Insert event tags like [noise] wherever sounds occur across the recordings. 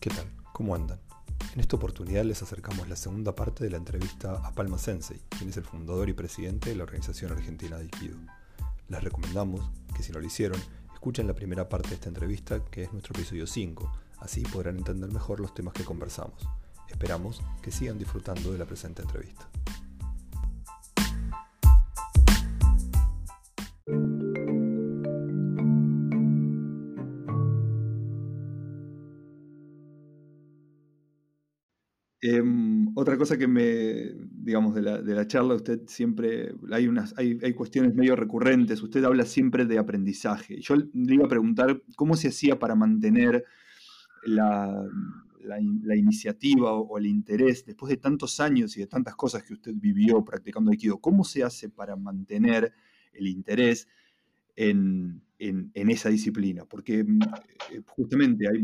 ¿Qué tal? ¿Cómo andan? En esta oportunidad les acercamos la segunda parte de la entrevista a Palma Sensei, quien es el fundador y presidente de la Organización Argentina de Aikido. Les recomendamos que si no lo hicieron, escuchen la primera parte de esta entrevista, que es nuestro episodio 5, así podrán entender mejor los temas que conversamos. Esperamos que sigan disfrutando de la presente entrevista. Cosa que me, digamos, de la, de la, charla, usted siempre, hay, unas, hay, hay, cuestiones medio recurrentes, usted habla siempre de aprendizaje. Yo le iba a preguntar cómo se hacía para mantener la, la, iniciativa o, el interés, después de tantos años y de tantas cosas que usted vivió practicando Aikido, ¿cómo se hace para mantener el interés en, en, esa disciplina, porque mm, eh, justamente hay,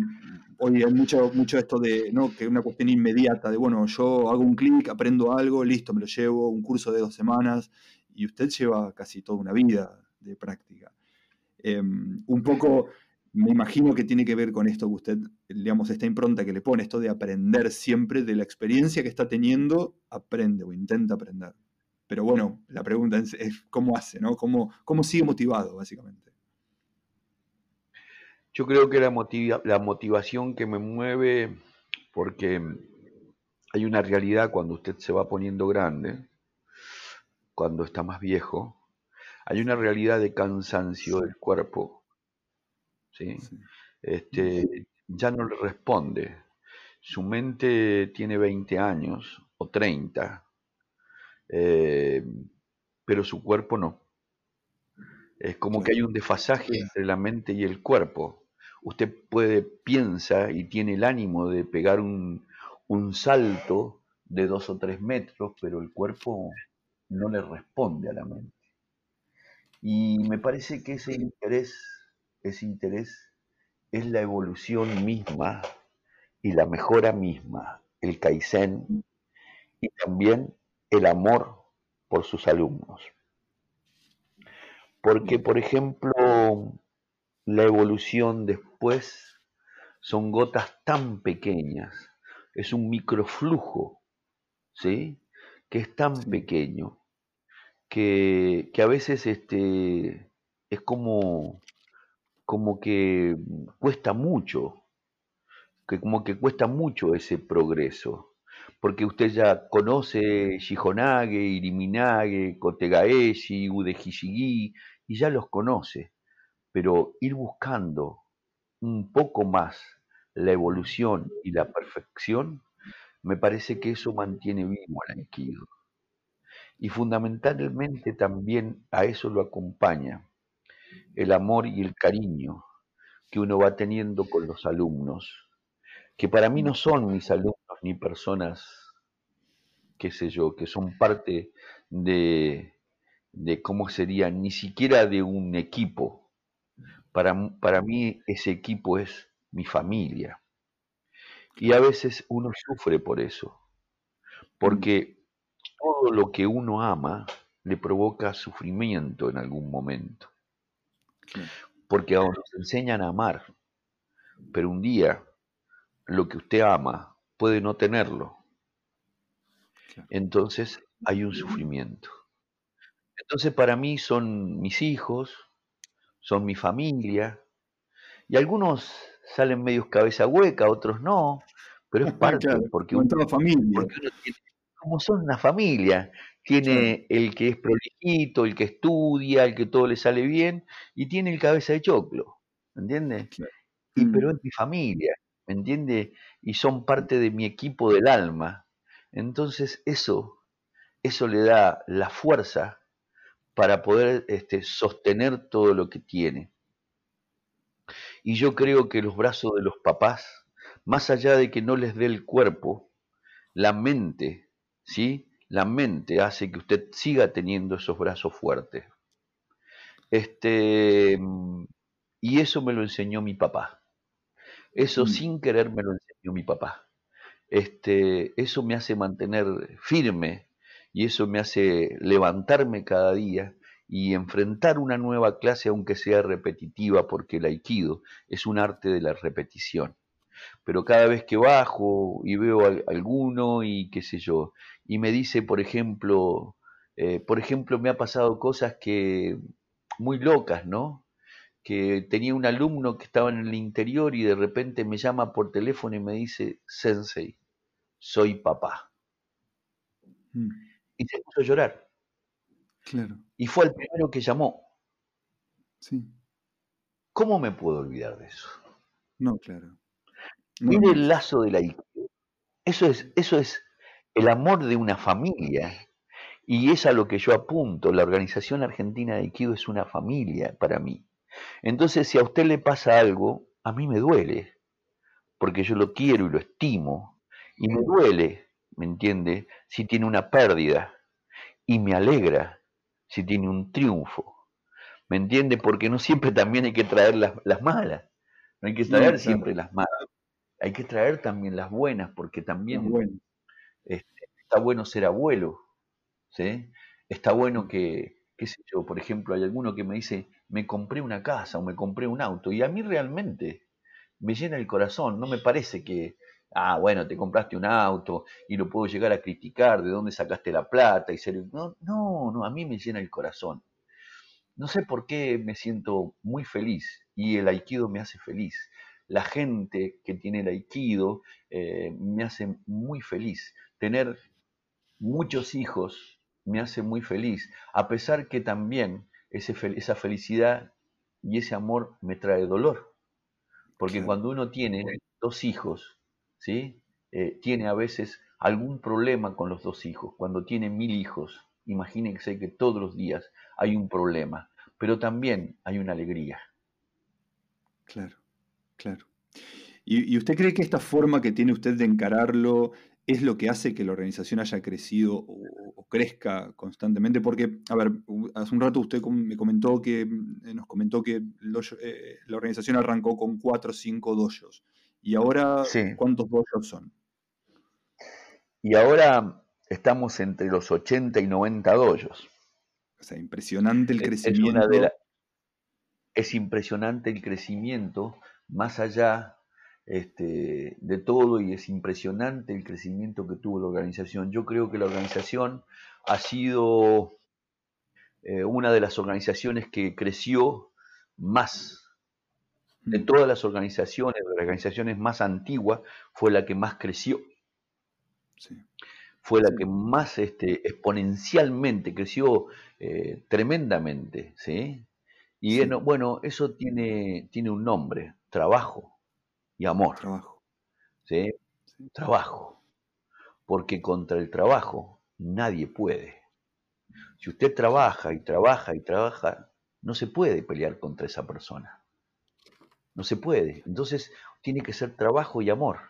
hoy hay mucho, mucho esto de ¿no? que una cuestión inmediata, de bueno, yo hago un clic, aprendo algo, listo, me lo llevo, un curso de dos semanas, y usted lleva casi toda una vida de práctica. Em, un poco, me imagino que tiene que ver con esto que usted, digamos, esta impronta que le pone, esto de aprender siempre de la experiencia que está teniendo, aprende o intenta aprender. Pero bueno, la pregunta es, cómo hace, ¿no? ¿Cómo, ¿Cómo sigue motivado, básicamente? Yo creo que la, la motivación que me mueve, porque hay una realidad cuando usted se va poniendo grande, cuando está más viejo, hay una realidad de cansancio del cuerpo. ¿sí? Este, ya no le responde. Su mente tiene 20 años o 30, eh, pero su cuerpo no. Es como que hay un desfasaje entre la mente y el cuerpo usted puede, piensa y tiene el ánimo de pegar un, salto de dos o tres metros, pero el cuerpo no le responde a la mente. Y me parece que ese interés, ese interés es la evolución misma y la mejora misma, el kaizen y también el amor por sus alumnos. Porque, por ejemplo, la evolución después son gotas tan pequeñas, es un microflujo, ¿sí? Que es tan pequeño que, a veces este, es como, como que cuesta mucho, que como que cuesta mucho ese progreso porque usted ya conoce Shihonage, Iriminage, Kotegaeshi, Udehishigi, y ya los conoce pero ir buscando un poco más la evolución y la perfección, me parece que eso mantiene vivo al Aikido. Y fundamentalmente también a eso lo acompaña el amor y el cariño que uno va teniendo con los alumnos, que para mí no son mis alumnos ni personas, qué sé yo, que son parte de, de cómo sería, ni siquiera de un equipo, para, mí ese equipo es mi familia. Y a veces uno sufre por eso, porque todo lo que uno ama le provoca sufrimiento en algún momento. Porque nos enseñan a amar, pero un día lo que usted ama puede no tenerlo. Entonces hay un sufrimiento. Entonces para mí son mis hijos, son mi familia, y algunos salen medios cabeza hueca, otros no, pero es [laughs] parte, porque, uno, familia. como son una familia, tiene el que es prolijito, el que estudia, el que todo le sale bien, y tiene el cabeza de choclo, ¿me entiendes? Y, mm. Pero es mi familia, ¿me entiendes? Y son parte de mi equipo del alma. Entonces eso, eso le da la fuerza para poder este, sostener todo lo que tiene. Y yo creo que los brazos de los papás, más allá de que no les dé el cuerpo, la mente, ¿sí? La mente hace que usted siga teniendo esos brazos fuertes. Este, y eso me lo enseñó mi papá. Eso mm. sin querer me lo enseñó mi papá. Este, eso me hace mantener firme y eso me hace levantarme cada día y enfrentar una nueva clase aunque sea repetitiva, porque el aikido es un arte de la repetición. pero cada vez que bajo y veo a alguno y qué sé yo, y me dice, por ejemplo, eh, por ejemplo, me ha pasado cosas que muy locas, ¿no? Que tenía un alumno que estaba en el interior y de repente me llama por teléfono y me dice, Sensei, soy papá. Mm. Y se puso a llorar. Claro. Y fue el primero que llamó. Sí. ¿Cómo me puedo olvidar de eso? No, claro. Mire el lazo de la Eso es, eso es el amor de una familia. Y es a lo que yo apunto. La Organización Argentina de Aikido es una familia para mí. Entonces, si a usted le pasa algo, a mí me duele, porque yo lo quiero y lo estimo. Y me duele, ¿me entiende? Si tiene una pérdida. Y me alegra si tiene un triunfo. ¿Me entiende? Porque no siempre también hay que traer las, malas. No hay que traer siempre las malas. Hay que traer también las buenas, porque también este, está bueno ser abuelo. ¿sí? Está bueno que, qué sé yo, por ejemplo, hay alguno que me dice, me compré una casa o me compré un auto, y a mí realmente me llena el corazón, no me parece que, ah, bueno, te compraste un auto y lo puedo llegar a criticar, de dónde sacaste la plata y ser... No, no, no, a mí me llena el corazón. No sé por qué me siento muy feliz y el aikido me hace feliz. La gente que tiene el aikido eh, me hace muy feliz. Tener muchos hijos me hace muy feliz, a pesar que también ese, esa felicidad y ese amor me trae dolor. Porque cuando uno tiene dos hijos, ¿sí? Eh, tiene a veces algún problema con los dos hijos. Cuando tiene mil hijos, imagínense que todos los días hay un problema, pero también hay una alegría. Claro, claro. ¿Y, usted cree que esta forma que tiene usted de encararlo es lo que hace que la organización haya crecido o, crezca constantemente? Porque, a ver, hace un rato usted me comentó que, eh, nos comentó que eh, la organización arrancó con cuatro o cinco doyos. ¿Y ahora cuántos doyos son? Y ahora estamos entre los 80 y 90 doyos. O sea, impresionante el crecimiento. Es, impresionante el crecimiento, más allá este, de todo, y es impresionante el crecimiento que tuvo la organización. Yo creo que la organización ha sido eh, una de las organizaciones que creció más. De mm. todas las organizaciones, de las organizaciones más antiguas, fue la que más creció. Sí fue la que más este, exponencialmente creció eh, tremendamente, ¿sí? Y bueno, eso tiene, tiene un nombre, trabajo y amor. Trabajo. ¿sí? Trabajo. Porque contra el trabajo nadie puede. Si usted trabaja y trabaja y trabaja, no se puede pelear contra esa persona. No se puede. Entonces tiene que ser trabajo y amor.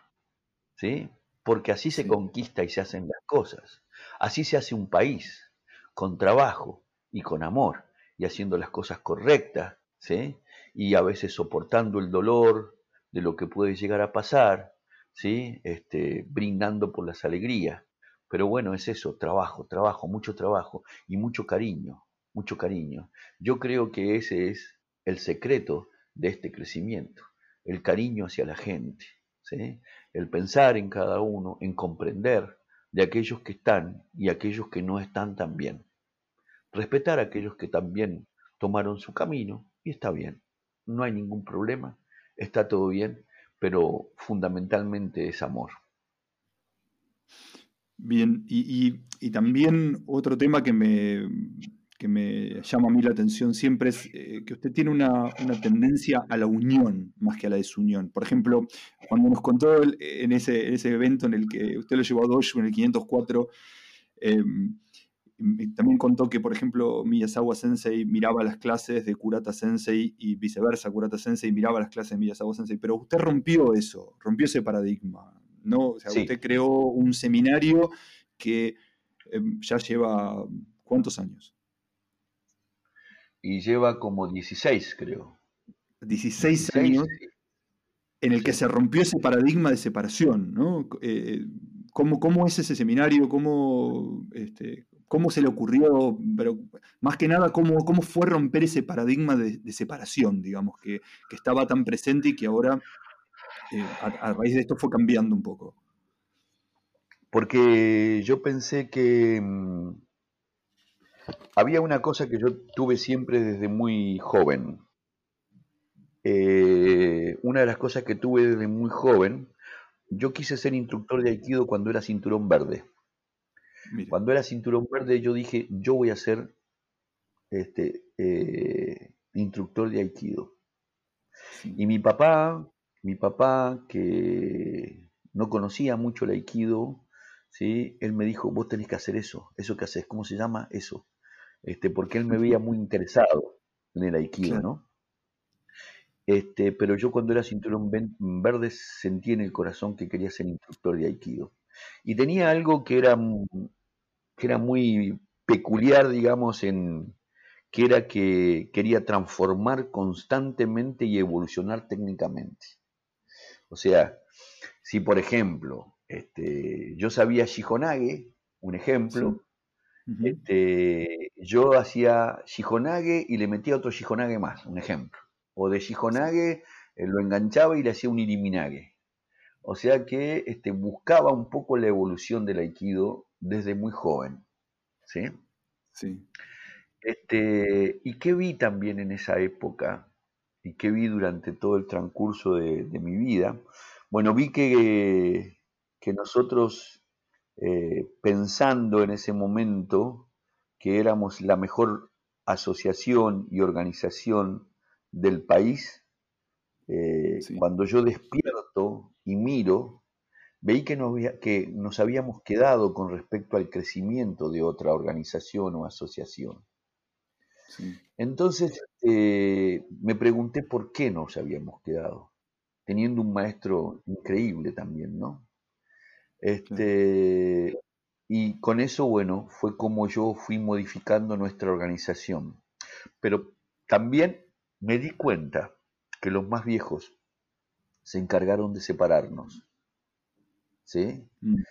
¿Sí? porque así se conquista y se hacen las cosas. Así se hace un país, con trabajo y con amor, y haciendo las cosas correctas, ¿sí? y a veces soportando el dolor de lo que puede llegar a pasar, ¿sí? este, brindando por las alegrías. Pero bueno, es eso, trabajo, trabajo, mucho trabajo y mucho cariño, mucho cariño. Yo creo que ese es el secreto de este crecimiento, el cariño hacia la gente. el pensar en cada uno, en comprender de aquellos que están y aquellos que no están tan bien. Respetar a aquellos que también tomaron su camino y está bien, no hay ningún problema, está todo bien, pero fundamentalmente es amor. Bien, y, y también otro tema que me, que me llama a mí la atención siempre es eh, que usted tiene una, tendencia a la unión más que a la desunión. Por ejemplo, cuando nos contó en ese, ese evento en el que usted lo llevó a Dojo en el 504, em, también contó que, por ejemplo, Miyazawa Sensei miraba las clases de Kurata Sensei y viceversa, Kurata Sensei miraba las clases de Miyazawa Sensei, pero usted rompió eso, rompió ese paradigma, ¿no? O sea, usted creó un seminario que em, ya lleva, ¿cuántos años? Y lleva como 16, creo. 16, años en el que se rompió ese paradigma de separación, ¿no? Eh, ¿cómo, es ese seminario? ¿Cómo, este, ¿Cómo se le ocurrió? Pero más que nada, ¿cómo, cómo fue romper ese paradigma de, separación, digamos, que, estaba tan presente y que ahora eh, a, raíz de esto fue cambiando un poco? Porque yo pensé que mm, había una cosa que yo tuve siempre desde muy joven. Eh, una de las cosas que tuve desde muy joven, yo quise ser instructor de Aikido cuando era cinturón verde. Cuando era cinturón verde yo dije, yo voy a ser este, eh, instructor de Aikido. Y mi papá, mi papá que no conocía mucho el Aikido, ¿sí? él me dijo, vos tenés que hacer eso, eso que haces, ¿cómo se llama? Eso. Este, porque él me veía muy interesado en el Aikido, ¿no? Este, pero yo cuando era cinturón verde sentí en el corazón que quería ser instructor de Aikido. Y tenía algo que era, que era muy peculiar, digamos, en, que era que quería transformar constantemente y evolucionar técnicamente. O sea, si por ejemplo, este, yo sabía Shihonage, un ejemplo, este, yo hacía Shihonage y le metía otro Shihonage más, un ejemplo. O de Shihonage eh, lo enganchaba y le hacía un Iriminage. O sea que este, buscaba un poco la evolución del Aikido desde muy joven. ¿sí? Sí. Este, ¿Y qué vi también en esa época? ¿Y qué vi durante todo el transcurso de, mi vida? Bueno, vi que, que nosotros, eh, pensando en ese momento que éramos la mejor asociación y organización del país, eh, cuando yo despierto y miro, veí que nos, que nos habíamos quedado con respecto al crecimiento de otra organización o asociación. Entonces eh, me pregunté por qué nos habíamos quedado, teniendo un maestro increíble también, ¿no? Este, y con eso, bueno, fue como yo fui modificando nuestra organización. Pero también me di cuenta que los más viejos se encargaron de separarnos. ¿Sí? Mm,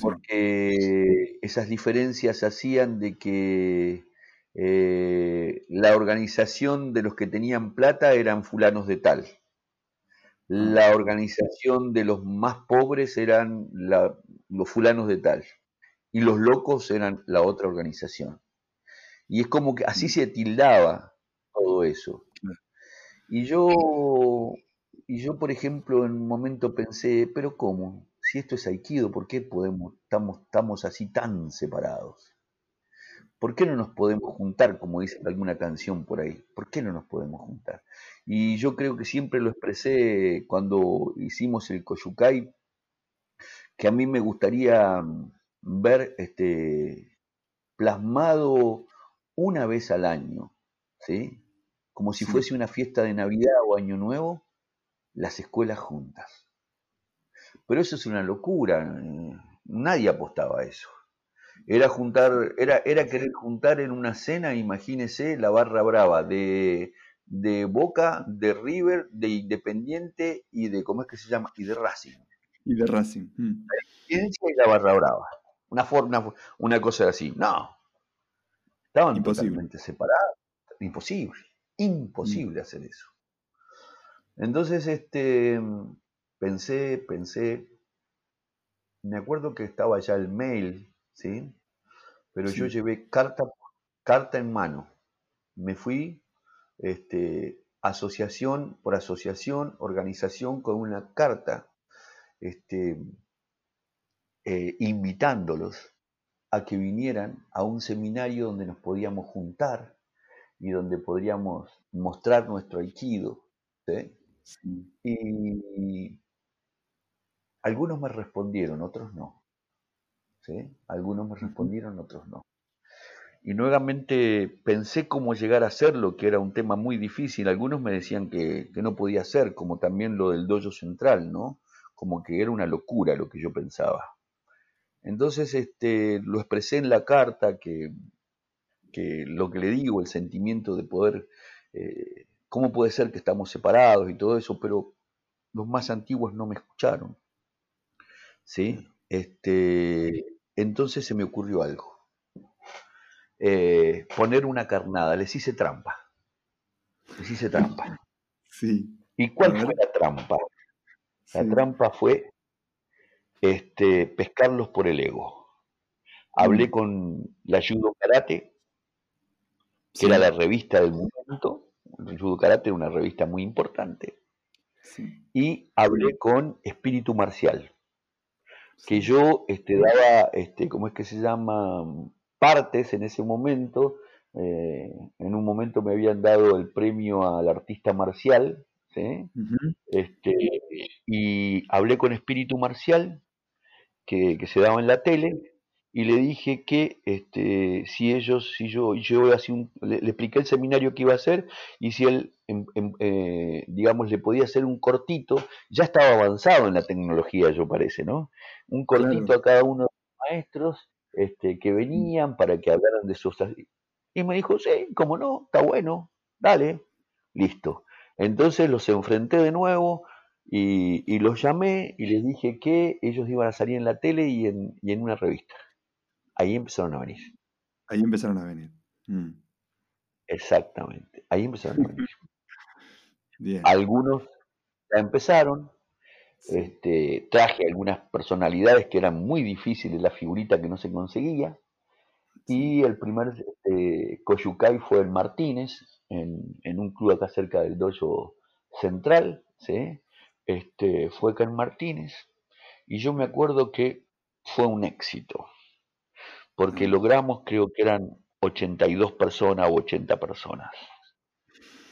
Porque esas diferencias hacían de que eh, la organización de los que tenían plata eran fulanos de tal. La organización de los más pobres eran los fulanos de tal. Y los locos eran la otra organización. Y es como que así se tildaba todo eso. Y yo, y yo, por ejemplo, en un momento pensé, pero ¿cómo? Si esto es Aikido, ¿por qué podemos, estamos, estamos así tan separados? ¿Por qué no nos podemos juntar, como dice alguna canción por ahí? ¿Por qué no nos podemos juntar? Y yo creo que siempre lo expresé cuando hicimos el Koyukai, que a mí me gustaría mm, ver este, plasmado una vez al año, ¿sí? Como si fuese una fiesta de Navidad o Año Nuevo, las escuelas juntas. Pero eso es una locura, eh, nadie apostaba a eso. Era juntar, era, era querer juntar en una cena, imagínese, la barra brava de, de Boca, de River, de Independiente y de, ¿cómo es que se llama? Y de Racing. Y de Racing. Mm. La y la barra brava. Una forma, una cosa así. No. Estaban Imposible. totalmente separados. Imposible. Imposible mm. hacer eso. Entonces, este, pensé, pensé, me acuerdo que estaba ya el mail ¿sí? Pero yo llevé carta, carta en mano. Me fui este, asociación por asociación, organización con una carta, este, eh, invitándolos a que vinieran a un seminario donde nos podíamos juntar y donde podríamos mostrar nuestro aikido. Y algunos me respondieron, otros no. Algunos me respondieron, otros no. Y nuevamente pensé cómo llegar a hacerlo, que era un tema muy difícil. Algunos me decían que, no podía ser, como también lo del dojo central, ¿no? Como que era una locura lo que yo pensaba. Entonces este, lo expresé en la carta, que, que lo que le digo, el sentimiento de poder, eh, cómo puede ser que estamos separados y todo eso, pero los más antiguos no me escucharon. ¿Sí? Este, entonces se me ocurrió algo. Eh, poner una carnada, les hice trampa. Les hice trampa. Sí. ¿Y cuál fue la trampa? La trampa fue este, pescarlos por el ego. Hablé mm. con la Judo Karate, que era la revista del momento. El Judo Karate era una revista muy importante. Y hablé con Espíritu Marcial, que yo este, daba, este, ¿cómo es que se llama? Partes en ese momento. Eh, en un momento me habían dado el premio al artista marcial, este, y hablé con Espíritu Marcial, que, se daba en la tele, y le dije que este, si ellos, si yo, yo un, le, expliqué el seminario que iba a hacer, y si él, em, em, eh, digamos, le podía hacer un cortito, ya estaba avanzado en la tecnología, yo parece, ¿no? Un cortito a cada uno de los maestros este, que venían para que hablaran de sus... Y me dijo, sí, como no, está bueno, dale, listo. Entonces los enfrenté de nuevo y, los llamé y les dije que ellos iban a salir en la tele y en, una revista. Ahí empezaron a venir. Ahí empezaron a venir. Mm. Exactamente, ahí empezaron a venir. [laughs] Algunos ya empezaron. Este, traje algunas personalidades que eran muy difíciles, la figurita que no se conseguía. Y el primer Coyucay fue el Martínez, en, un club acá cerca del dojo central, ¿sí? este, fue Ken Martínez, y yo me acuerdo que fue un éxito, porque logramos, creo que eran 82 personas o 80 personas.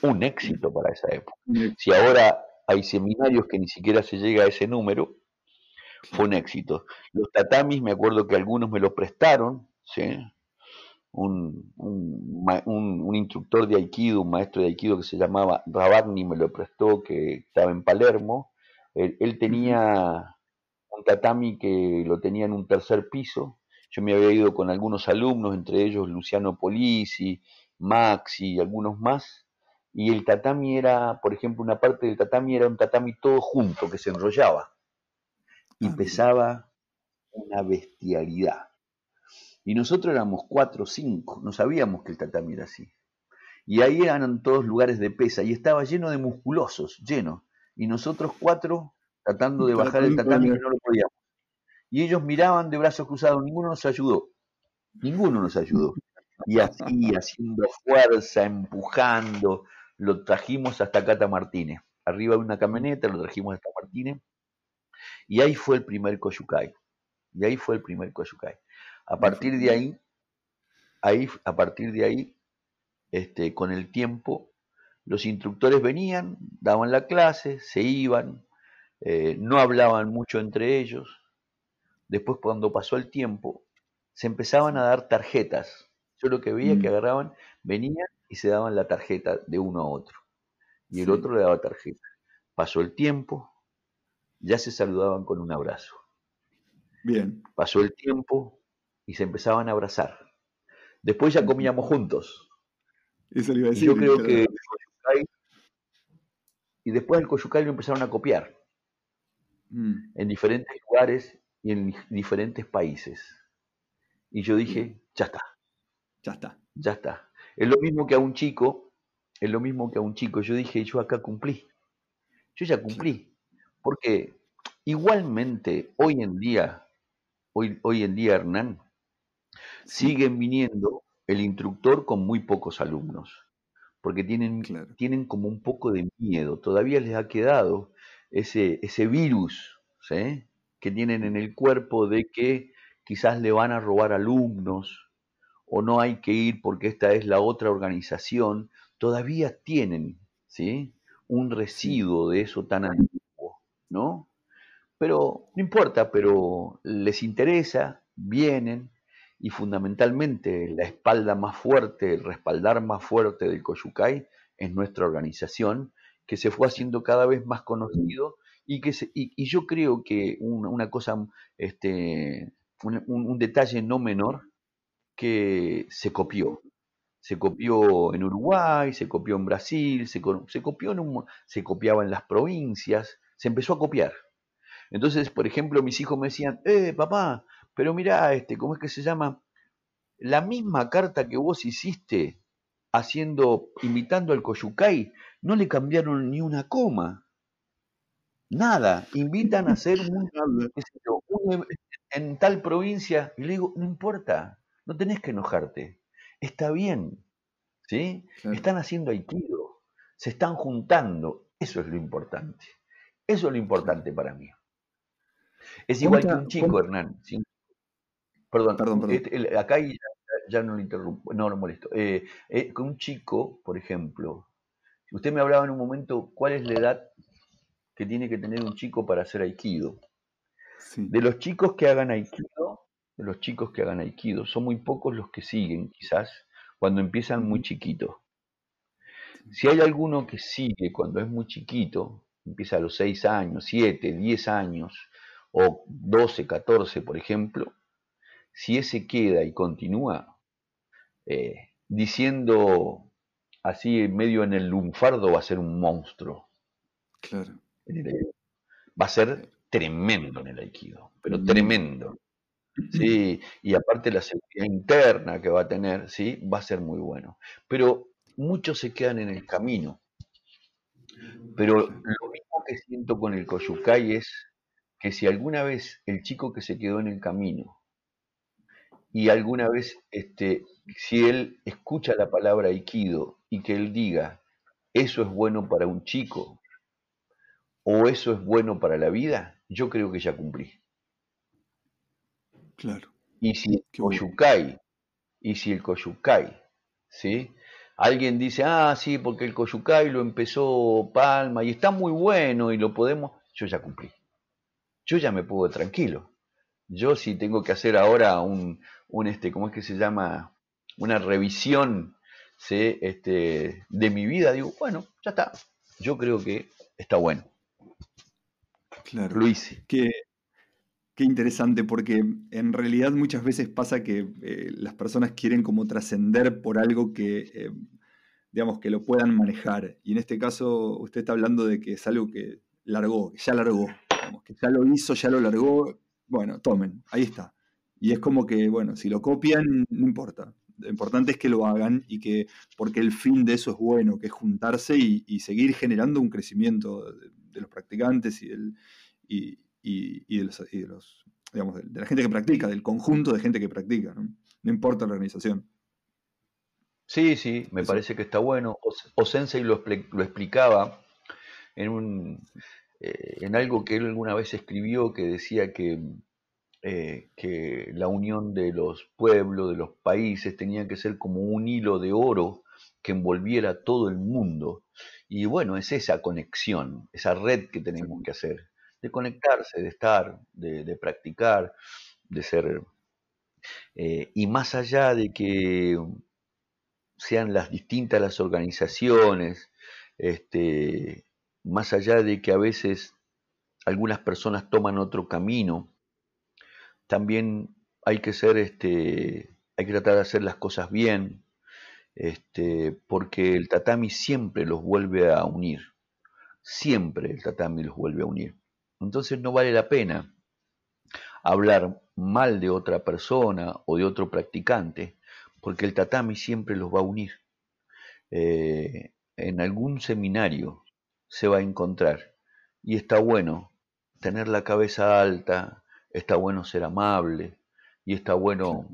Un éxito para esa época. Si ahora hay seminarios que ni siquiera se llega a ese número, fue un éxito. Los tatamis, me acuerdo que algunos me los prestaron, ¿sí? un, un, instructor de Aikido, un maestro de Aikido que se llamaba Rabagni, me lo prestó, que estaba en Palermo. Él, tenía un tatami que lo tenía en un tercer piso. Yo me había ido con algunos alumnos, entre ellos Luciano Polisi, Maxi y algunos más. Y el tatami era, por ejemplo, una parte del tatami era un tatami todo junto, que se enrollaba. Y ah, pesaba una bestialidad y nosotros éramos cuatro o cinco, no sabíamos que el tatami era así. Y ahí eran todos lugares de pesa y estaba lleno de musculosos, lleno. Y nosotros cuatro tratando de bajar el tatami que no lo podíamos. Y ellos miraban de brazos cruzados, ninguno nos ayudó. Ninguno nos ayudó. Y así, haciendo fuerza, empujando, lo trajimos hasta Cata Martínez. Arriba de una camioneta, lo trajimos hasta Martínez. Y ahí fue el primer Coyucay. Y ahí fue el primer Coyucay. A partir de ahí, ahí a partir de ahí, este, con el tiempo, los instructores venían, daban la clase, se iban, eh, no hablaban mucho entre ellos. Después, cuando pasó el tiempo, se empezaban a dar tarjetas. Yo lo que veía que mm. agarraban, venían y se daban la tarjeta de uno a otro. Y el otro le daba tarjeta. Pasó el tiempo, ya se saludaban con un abrazo. Bien. Pasó el tiempo, y se empezaban a abrazar. Después ya comíamos juntos. Eso iba a decir. yo creo que y después el Coyucay lo empezaron a copiar mm. en diferentes lugares y en diferentes países. Y yo dije, ya está. Ya está. Ya está. Es lo mismo que a un chico, es lo mismo que a un chico. Yo dije, yo acá cumplí. Yo ya cumplí. Porque igualmente hoy en día, hoy, hoy en día, Hernán, siguen viniendo el instructor con muy pocos alumnos, porque tienen, tienen como un poco de miedo, todavía les ha quedado ese, ese virus que tienen en el cuerpo de que quizás le van a robar alumnos o no hay que ir porque esta es la otra organización, todavía tienen ¿sí? un residuo de eso tan antiguo, ¿no? Pero no importa, pero les interesa, vienen, y fundamentalmente la espalda más fuerte, el respaldar más fuerte del Coyucay es nuestra organización, que se fue haciendo cada vez más conocido y que y, yo creo que una, cosa, este, un, detalle no menor, que se copió. Se copió en Uruguay, se copió en Brasil, se, se copió en un, se copiaba en las provincias, se empezó a copiar. Entonces, por ejemplo, mis hijos me decían, eh, papá, pero mira, este, ¿cómo es que se llama? La misma carta que vos hiciste haciendo, imitando al Coyucay, no le cambiaron ni una coma. Nada, invitan a hacer un, [laughs] en tal provincia y le digo, no importa, no tenés que enojarte, está bien, ¿sí? Están haciendo aikido, se están juntando, eso es lo importante, eso es lo importante para mí. Es igual que un chico, Hernán. Perdón, perdón, perdón. Este, acá ya, no lo interrumpo, no lo molesto. Eh, eh, con un chico, por ejemplo, usted me hablaba en un momento cuál es la edad que tiene que tener un chico para hacer aikido. De los chicos que hagan aikido, de los chicos que hagan aikido, son muy pocos los que siguen, quizás, cuando empiezan muy chiquitos. Si hay alguno que sigue cuando es muy chiquito, empieza a los 6 años, 7, 10 años, o 12, 14, por ejemplo, si ese queda y continúa eh, diciendo así medio en el lunfardo, va a ser un monstruo. Claro. Va a ser tremendo en el aikido, pero tremendo. Sí, y aparte la seguridad interna que va a tener, sí, va a ser muy bueno. Pero muchos se quedan en el camino. Pero lo mismo que siento con el Koyukai es que si alguna vez el chico que se quedó en el camino y alguna vez este, si él escucha la palabra aikido y que él diga, eso es bueno para un chico o eso es bueno para la vida, yo creo que ya cumplí. Claro. Y si el Koyukai, y si el Koyukai, ¿sí? Alguien dice, ah, sí, porque el Koyukai lo empezó Palma y está muy bueno y lo podemos, yo ya cumplí. Yo ya me puedo tranquilo. Yo si tengo que hacer ahora un, un este, ¿cómo es que se llama? Una revisión ¿sí? este, de mi vida, digo, bueno, ya está. Yo creo que está bueno. Claro. Luis. Qué, qué interesante, porque en realidad muchas veces pasa que eh, las personas quieren como trascender por algo que, eh, digamos, que lo puedan manejar. Y en este caso, usted está hablando de que es algo que largó, ya largó, que ya lo hizo, ya lo largó. Bueno, tomen, ahí está. Y es como que, bueno, si lo copian, no importa. Lo importante es que lo hagan y que, porque el fin de eso es bueno, que es juntarse y, seguir generando un crecimiento de, los practicantes y, del, y, de, los, digamos, de, la gente que practica, del conjunto de gente que practica, ¿no? importa la organización. Sí, sí, me parece que está bueno. O, Sensei lo, lo explicaba en, un, eh, en algo que él alguna vez escribió que decía que eh, que la unión de los pueblos, de los países, tenía que ser como un hilo de oro que envolviera todo el mundo. Y bueno, es esa conexión, esa red que tenemos que hacer, de conectarse, de estar, de, practicar, de ser... Eh, y más allá de que sean las distintas las organizaciones, este, más allá de que a veces algunas personas toman otro camino, también hay que ser, este, hay que tratar de hacer las cosas bien, este, porque el tatami siempre los vuelve a unir, siempre el tatami los vuelve a unir. Entonces no vale la pena hablar mal de otra persona o de otro practicante, porque el tatami siempre los va a unir. Eh, en algún seminario se va a encontrar y está bueno tener la cabeza alta, está bueno ser amable y está bueno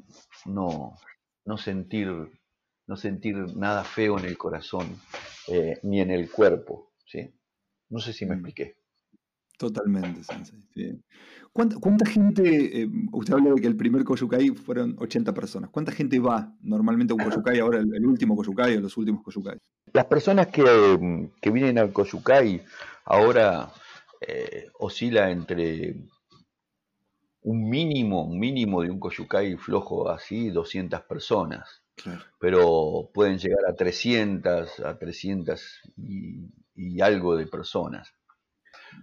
no, no, sentir, no sentir nada feo en el corazón eh, ni en el cuerpo. ¿sí? No sé si me mm. expliqué. Totalmente, Sensei. ¿Cuánta, gente, eh, usted habla de que el primer Koyukai fueron 80 personas, ¿cuánta gente va normalmente a un Koyukai ahora, el, último Koyukai o los últimos Koyukai? Las personas que, que vienen al Koyukai ahora eh, oscila entre un mínimo, un mínimo de un Koyukai flojo así, 200 personas. Pero pueden llegar a 300, a 300 y, algo de personas.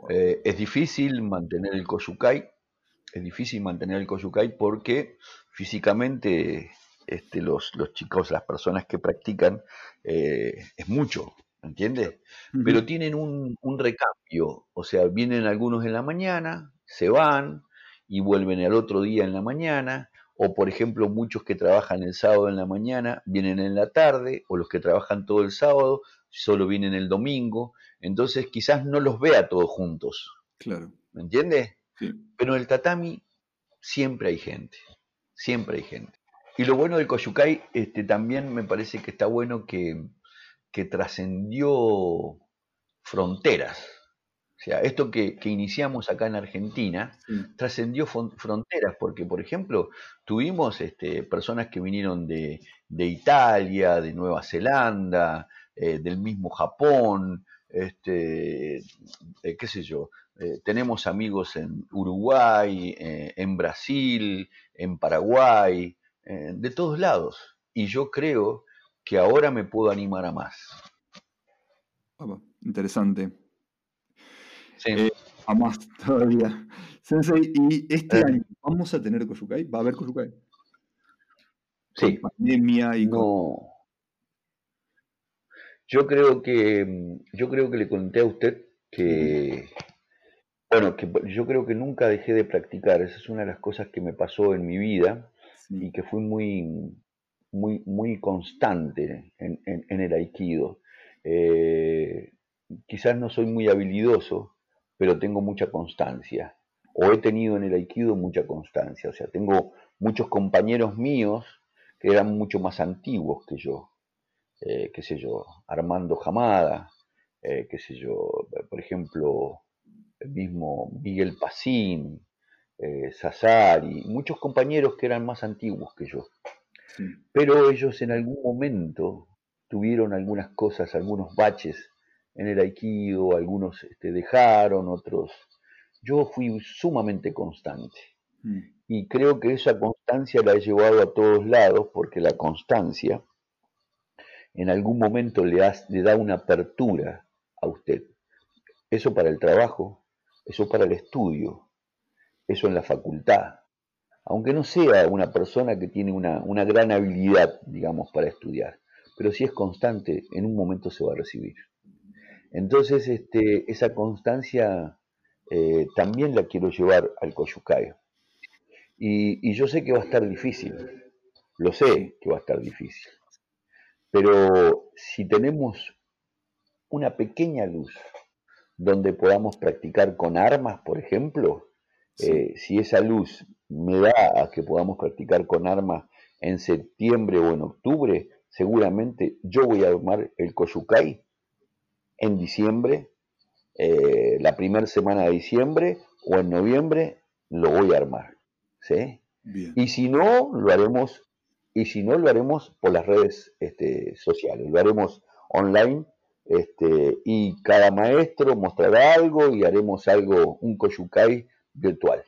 Eh, es difícil mantener el Koyukai, es difícil mantener el Koyukai porque físicamente este, los, los chicos, las personas que practican, eh, es mucho, ¿entiendes? Pero tienen un, un recambio, o sea, vienen algunos en la mañana, se van, y vuelven el otro día en la mañana, o por ejemplo muchos que trabajan el sábado en la mañana vienen en la tarde, o los que trabajan todo el sábado solo vienen el domingo, entonces quizás no los vea todos juntos, Claro. ¿Me entiendes? Sí. Pero en el tatami siempre hay gente, siempre hay gente. Y lo bueno del Koyukai este, también me parece que está bueno que, que trascendió fronteras. O sea, esto que, que iniciamos acá en Argentina Sí. trascendió fronteras, porque, por ejemplo, tuvimos este, personas que vinieron de, de Italia, de Nueva Zelanda, eh, del mismo Japón, este, eh, qué sé yo, eh, tenemos amigos en Uruguay, eh, en Brasil, en Paraguay, de todos lados. Y yo creo que ahora me puedo animar a más. Interesante. Sí. A más [laughs] todavía. Sensei, ¿y este año vamos a tener Koyukai? ¿Va a haber Koyukai? Sí. Con pandemia y con... Yo creo que yo creo que le conté a usted que bueno, que yo creo que nunca dejé de practicar. Esa es una de las cosas que me pasó en mi vida Sí. y que fui muy muy muy constante en, en- en el aikido. Eh, quizás no soy muy habilidoso, pero tengo mucha constancia. O he tenido en el aikido mucha constancia. O sea, tengo muchos compañeros míos que eran mucho más antiguos que yo. Eh, qué sé yo, Armando Jamada, eh, qué sé yo, por ejemplo, el mismo Miguel Pacín, eh, Sassari, muchos compañeros que eran más antiguos que yo. Sí. Pero ellos en algún momento tuvieron algunas cosas, algunos baches en el aikido, algunos este, dejaron, otros... Yo fui sumamente constante Mm. y creo que esa constancia la he llevado a todos lados porque la constancia en algún momento le, das- le da una apertura a usted. Eso para el trabajo, eso para el estudio, eso en la facultad. Aunque no sea una persona que tiene una, gran habilidad, digamos, para estudiar, pero si es constante, en un momento se va a recibir. Entonces, este, esa constancia eh, también la quiero llevar al Koyukai. Y, y yo sé que va a estar difícil, lo sé que va a estar difícil, pero si tenemos una pequeña luz donde podamos practicar con armas, por ejemplo, Sí. eh, si esa luz me da a que podamos practicar con armas en septiembre o en octubre, seguramente yo voy a armar el Koyukai en diciembre, eh, la primera semana de diciembre o en noviembre, lo voy a armar. ¿sí? Bien. Y si no, lo haremos, y si no, lo haremos por las redes este, sociales, lo haremos online, este, y cada maestro mostrará algo y haremos algo, un koyukai virtual.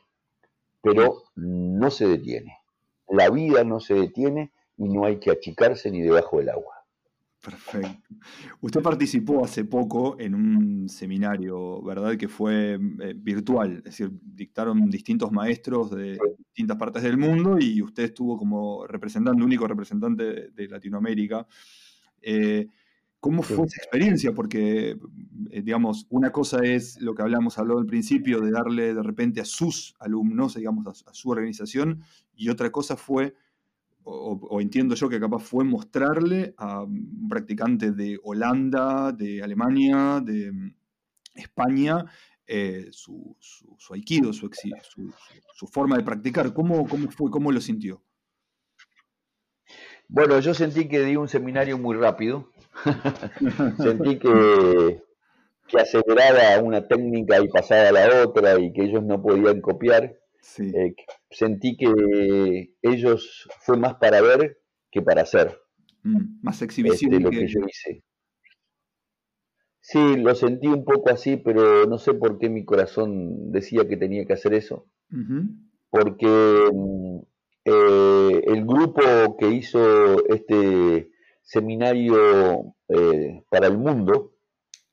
Pero no se detiene. La vida no se detiene y no hay que achicarse ni debajo del agua. Perfecto. Usted participó hace poco en un seminario, ¿verdad? Que fue eh, virtual, es decir, dictaron distintos maestros de distintas partes del mundo y usted estuvo como representante, único representante de, de Latinoamérica. Eh, ¿Cómo fue esa experiencia? Porque, eh, digamos, una cosa es lo que hablamos, habló al principio, de darle de repente a sus alumnos, digamos, a, a su organización, y otra cosa fue o, o entiendo yo que capaz fue mostrarle a un practicante de Holanda, de Alemania, de mm, España, eh, su, su, su aikido, su, forma de practicar. ¿Cómo, ¿Cómo fue? ¿Cómo lo sintió? Bueno, yo sentí que di un seminario muy rápido. [laughs] sentí que, que aceleraba una técnica y pasaba a la otra y que ellos no podían copiar. Sí, Eh, sentí que ellos fue más para ver que para hacer mm, más exhibición. este, lo que- yo hice. Sí, lo sentí un poco así, pero no sé por qué mi corazón decía que tenía que hacer eso. Porque mm, eh, el grupo que hizo este seminario eh, para el mundo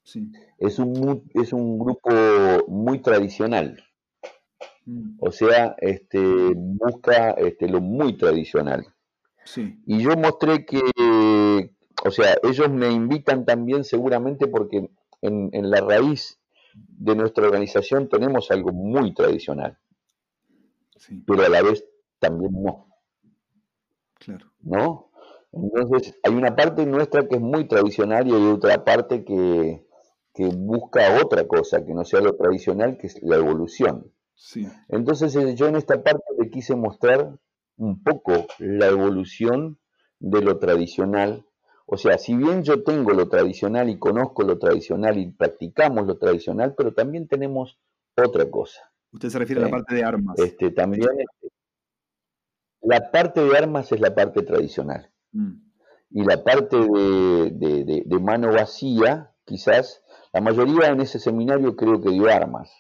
Sí. es un, es un grupo muy tradicional, o sea, este, busca este, lo muy tradicional. Sí. Y yo mostré que, o sea, ellos me invitan también seguramente porque en, en la raíz de nuestra organización tenemos algo muy tradicional, Sí, pero a la vez también no. claro. ¿no? Entonces, hay una parte nuestra que es muy tradicional y hay otra parte que, que busca otra cosa, que no sea lo tradicional, que es la evolución. Sí. Entonces eh, yo en esta parte le quise mostrar un poco la evolución de lo tradicional. O sea, si bien yo tengo lo tradicional y conozco lo tradicional y practicamos lo tradicional, pero también tenemos otra cosa. Usted se refiere a la parte de armas. Este, también este, la parte de armas es la parte tradicional. Mm. Y la parte de, de, mano vacía, quizás, la mayoría en ese seminario creo que dio armas.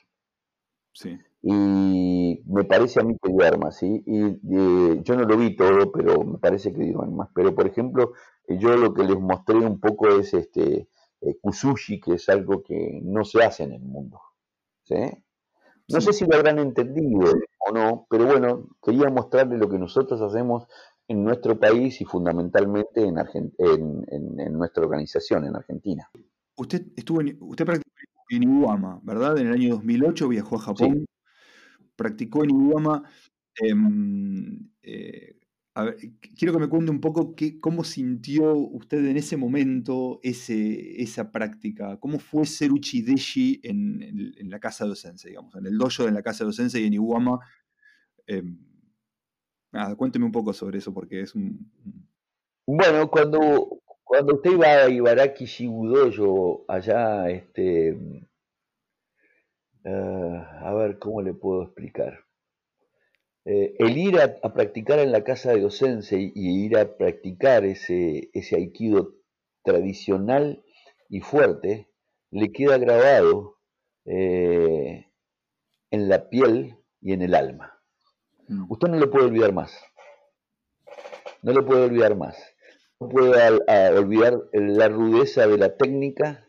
Sí. Y me parece a mí que dio armas, ¿sí? Y eh, yo no lo vi todo, pero me parece que dio armas. Pero, por ejemplo, eh, yo lo que les mostré un poco es este eh, kusushi, que es algo que no se hace en el mundo. ¿sí? No sé si lo habrán entendido o no, pero bueno, quería mostrarles lo que nosotros hacemos en nuestro país y fundamentalmente en, en, nuestra organización en Argentina. Usted estuvo en, usted practicó en Iwama, ¿verdad? En el año 2008 viajó a Japón, practicó en Iwama. Em, eh, quiero que me cuente un poco qué, cómo sintió usted en ese momento ese, esa práctica. ¿Cómo fue ser Uchideshi en, en, la casa docente, digamos, en el dojo de la casa docente y en Iwama? Em, cuénteme un poco sobre eso porque es un... Bueno, cuando, cuando usted iba a Ibaraki Shibudoyo, allá, este... Ah, a ver, ¿cómo le puedo explicar? Eh, el ir a, practicar en la casa de docencia y, ir a practicar ese, ese aikido tradicional y fuerte, le queda grabado eh, en la piel y en el alma. Mm. Usted no lo puede olvidar más. No lo puede olvidar más. No puede olvidar la rudeza de la técnica,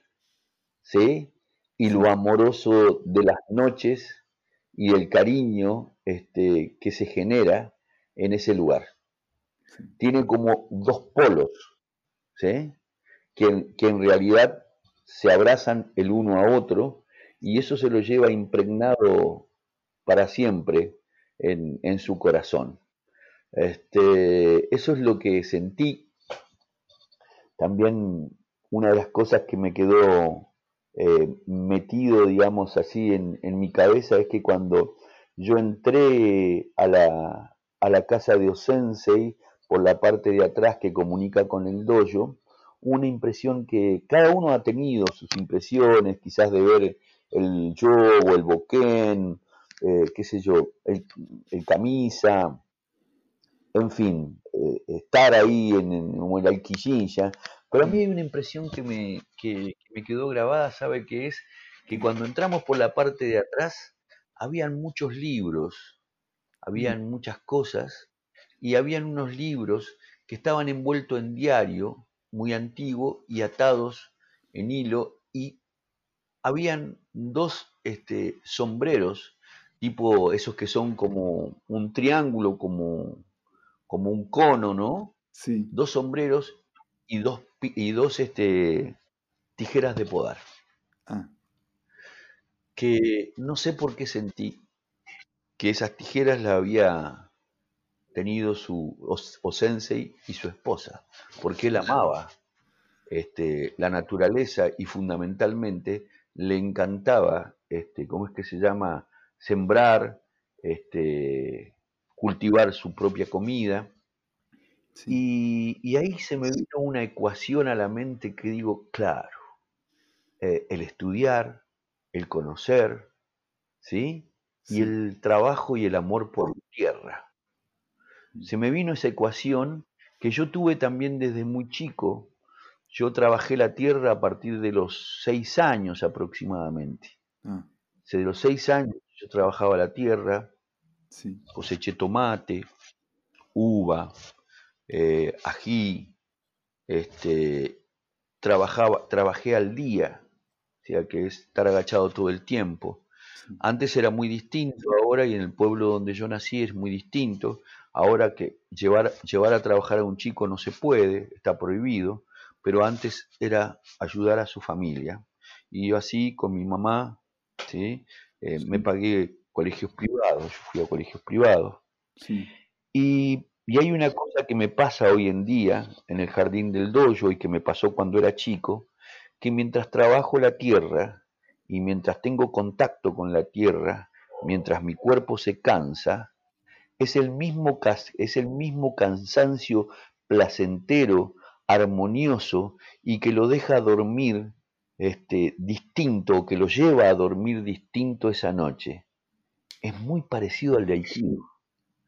¿sí? Y lo amoroso de las noches y el cariño este, que se genera en ese lugar. Tiene como dos polos, ¿sí? que, en realidad se abrazan el uno a otro y eso se lo lleva impregnado para siempre en, su corazón. Este, eso es lo que sentí. También una de las cosas que me quedó eh, metido, digamos así, en, mi cabeza es que cuando yo entré a la, a la casa de Osensei por la parte de atrás que comunica con el dojo, una impresión que cada uno ha tenido sus impresiones, quizás de ver el yo o el boquén, eh, qué sé yo, el, camisa, en fin, eh, estar ahí en, el alquillincha, pero a mí hay una impresión que me, me quedó grabada, ¿sabe qué es? Que cuando entramos por la parte de atrás, habían muchos libros, habían muchas cosas, y habían unos libros que estaban envueltos en diario, muy antiguo, y atados en hilo, y habían dos este, sombreros, tipo esos que son como un triángulo, como, como un cono, ¿no? Sí. Dos sombreros y dos, y dos este, tijeras de podar. Ah. Que no sé por qué sentí que esas tijeras las había tenido su o, sensei y su esposa, porque él amaba este, la naturaleza y fundamentalmente le encantaba, este, ¿cómo es que se llama? Sembrar, este, cultivar su propia comida y, ahí se me vino una ecuación a la mente que digo, claro, eh, el estudiar, el conocer, ¿sí? Y el trabajo y el amor por tierra. Mm. Se me vino esa ecuación que yo tuve también desde muy chico. Yo trabajé la tierra a partir de los seis años aproximadamente. Ah. de los seis años yo trabajaba la tierra, coseché tomate, uva, eh, ají, este, trabajaba, trabajé al día, o sea que es estar agachado todo el tiempo. Antes era muy distinto, ahora y en el pueblo donde yo nací es muy distinto. Ahora que llevar, llevar a trabajar a un chico no se puede, está prohibido, pero antes era ayudar a su familia. Y yo así con mi mamá, ¿sí? Eh, me pagué colegios privados, yo fui a colegios privados. Y y hay una cosa que me pasa hoy en día en el jardín del dojo y que me pasó cuando era chico, que mientras trabajo la tierra y mientras tengo contacto con la tierra, mientras mi cuerpo se cansa, es el mismo, es el mismo cansancio placentero, armonioso y que lo deja dormir este, distinto, que lo lleva a dormir distinto esa noche. Es muy parecido al de Aikido.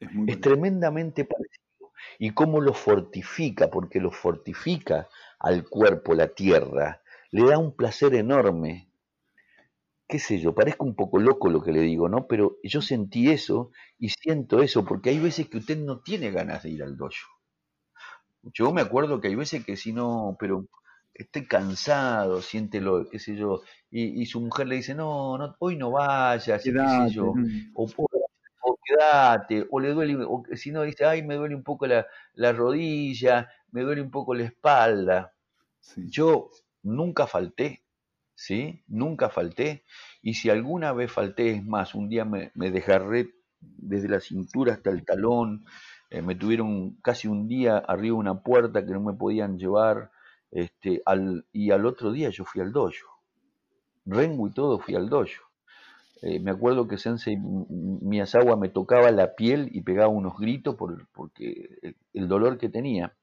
Es, tremendamente parecido. Y cómo lo fortifica, porque lo fortifica al cuerpo, la tierra, le da un placer enorme. Qué sé yo, parezco un poco loco lo que le digo, ¿no? Pero yo sentí eso y siento eso, porque hay veces que usted no tiene ganas de ir al dojo. Yo me acuerdo que hay veces que si no, pero estoy cansado, siéntelo, qué sé yo, y, su mujer le dice, no, no hoy no vayas, qué sé yo, o, o, quédate, o le duele, o si no dice, ay, me duele un poco la, la rodilla, me duele un poco la espalda. Yo nunca falté, ¿sí? Nunca falté, y si alguna vez falté, es más, un día me, me desgarré desde la cintura hasta el talón, eh, me tuvieron casi un día arriba de una puerta que no me podían llevar, este, al, y al otro día yo fui al dojo. Rengo y todo fui al dojo. Eh, me acuerdo que Sensei Miyazawa me tocaba la piel y pegaba unos gritos por, porque el, dolor que tenía.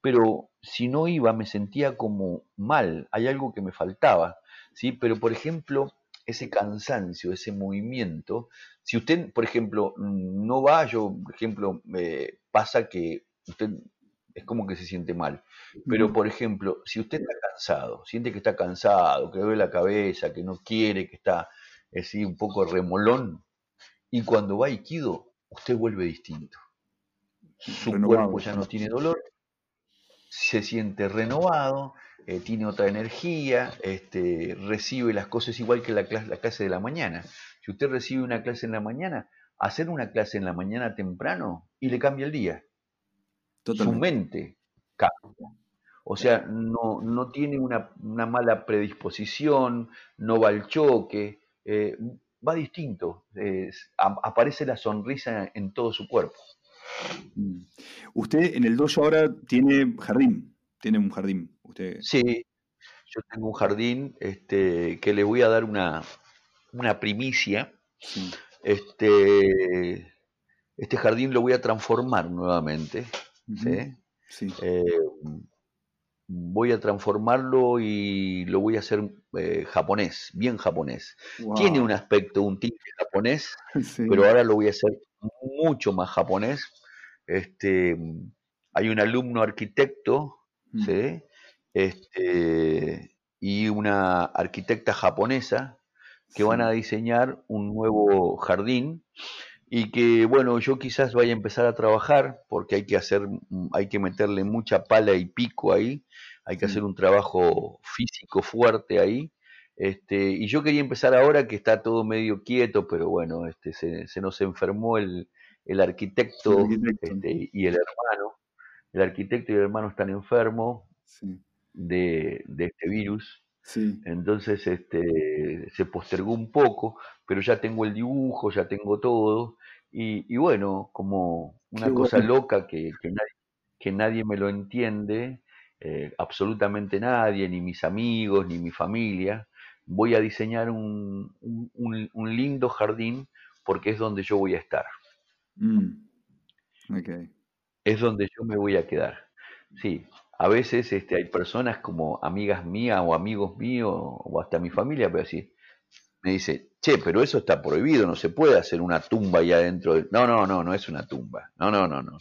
Pero si no iba me sentía como mal, hay algo que me faltaba. ¿sí? Pero por ejemplo, ese cansancio, ese movimiento, si usted, por ejemplo, no va, yo, por ejemplo, pasa que usted es como que se siente mal. Pero, por ejemplo, si usted está cansado, siente que está cansado, que duele la cabeza, que no quiere, que está así un poco remolón, y cuando va a Iquido, usted vuelve distinto. Su cuerpo ya no tiene dolor, se siente renovado, eh, tiene otra energía, este, recibe las cosas igual que la clase, la clase de la mañana. Si usted recibe una clase en la mañana, hacer una clase en la mañana temprano y le cambia el día. Su mente cambia. O sea, no, no tiene una, mala predisposición, no va al choque, eh, va distinto. aparece la sonrisa en todo su cuerpo. Mm. Usted en el dojo ahora tiene jardín, tiene un jardín. Usted... Sí, yo tengo un jardín este, que le voy a dar una, una primicia. Este, este jardín lo voy a transformar nuevamente. ¿sí? Eh, voy a transformarlo y lo voy a hacer eh, japonés, bien japonés. Tiene un aspecto, un tipo japonés, [laughs] pero ahora lo voy a hacer mucho más japonés. Este, hay un alumno arquitecto, mm. este, y una arquitecta japonesa que van a diseñar un nuevo jardín y que bueno, yo quizás vaya a empezar a trabajar porque hay que hacer, mm, hay que meterle mucha pala y pico ahí, hay que hacer un trabajo físico fuerte ahí. Este, y yo quería empezar ahora que está todo medio quieto, pero bueno, este, se, nos enfermó el, el arquitecto, este, y el hermano. El arquitecto y el hermano están enfermos de, de, este virus. Entonces este, se postergó un poco, pero ya tengo el dibujo, ya tengo todo. Y, bueno, como una cosa loca que, que, nadie, que nadie me lo entiende, eh, absolutamente nadie, ni mis amigos, ni mi familia, voy a diseñar un, un, lindo jardín porque es donde yo voy a estar. Mm. Es donde yo me voy a quedar. Sí, a veces este, hay personas como amigas mías o amigos míos o hasta mi familia, pero sí, me dice, che, pero eso está prohibido, no se puede hacer una tumba ahí adentro. No, no, no, no es una tumba. No, no, no, no.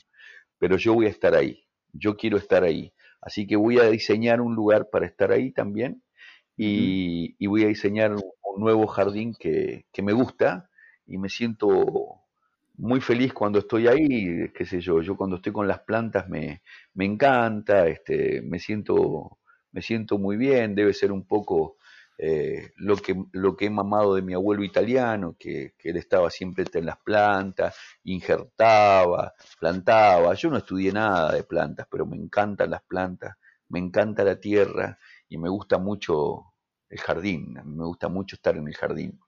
Pero yo voy a estar ahí. Yo quiero estar ahí. Así que voy a diseñar un lugar para estar ahí también y, voy a diseñar un, nuevo jardín que, que, me gusta y me siento muy feliz cuando estoy ahí, qué sé yo, yo cuando estoy con las plantas me, me encanta, este, me siento, me siento muy bien, debe ser un poco eh, lo, que, lo que he mamado de mi abuelo italiano, que, él estaba siempre en las plantas, injertaba, plantaba. Yo no estudié nada de plantas, pero me encantan las plantas, me encanta la tierra y me gusta mucho el jardín, me gusta mucho estar en el jardín.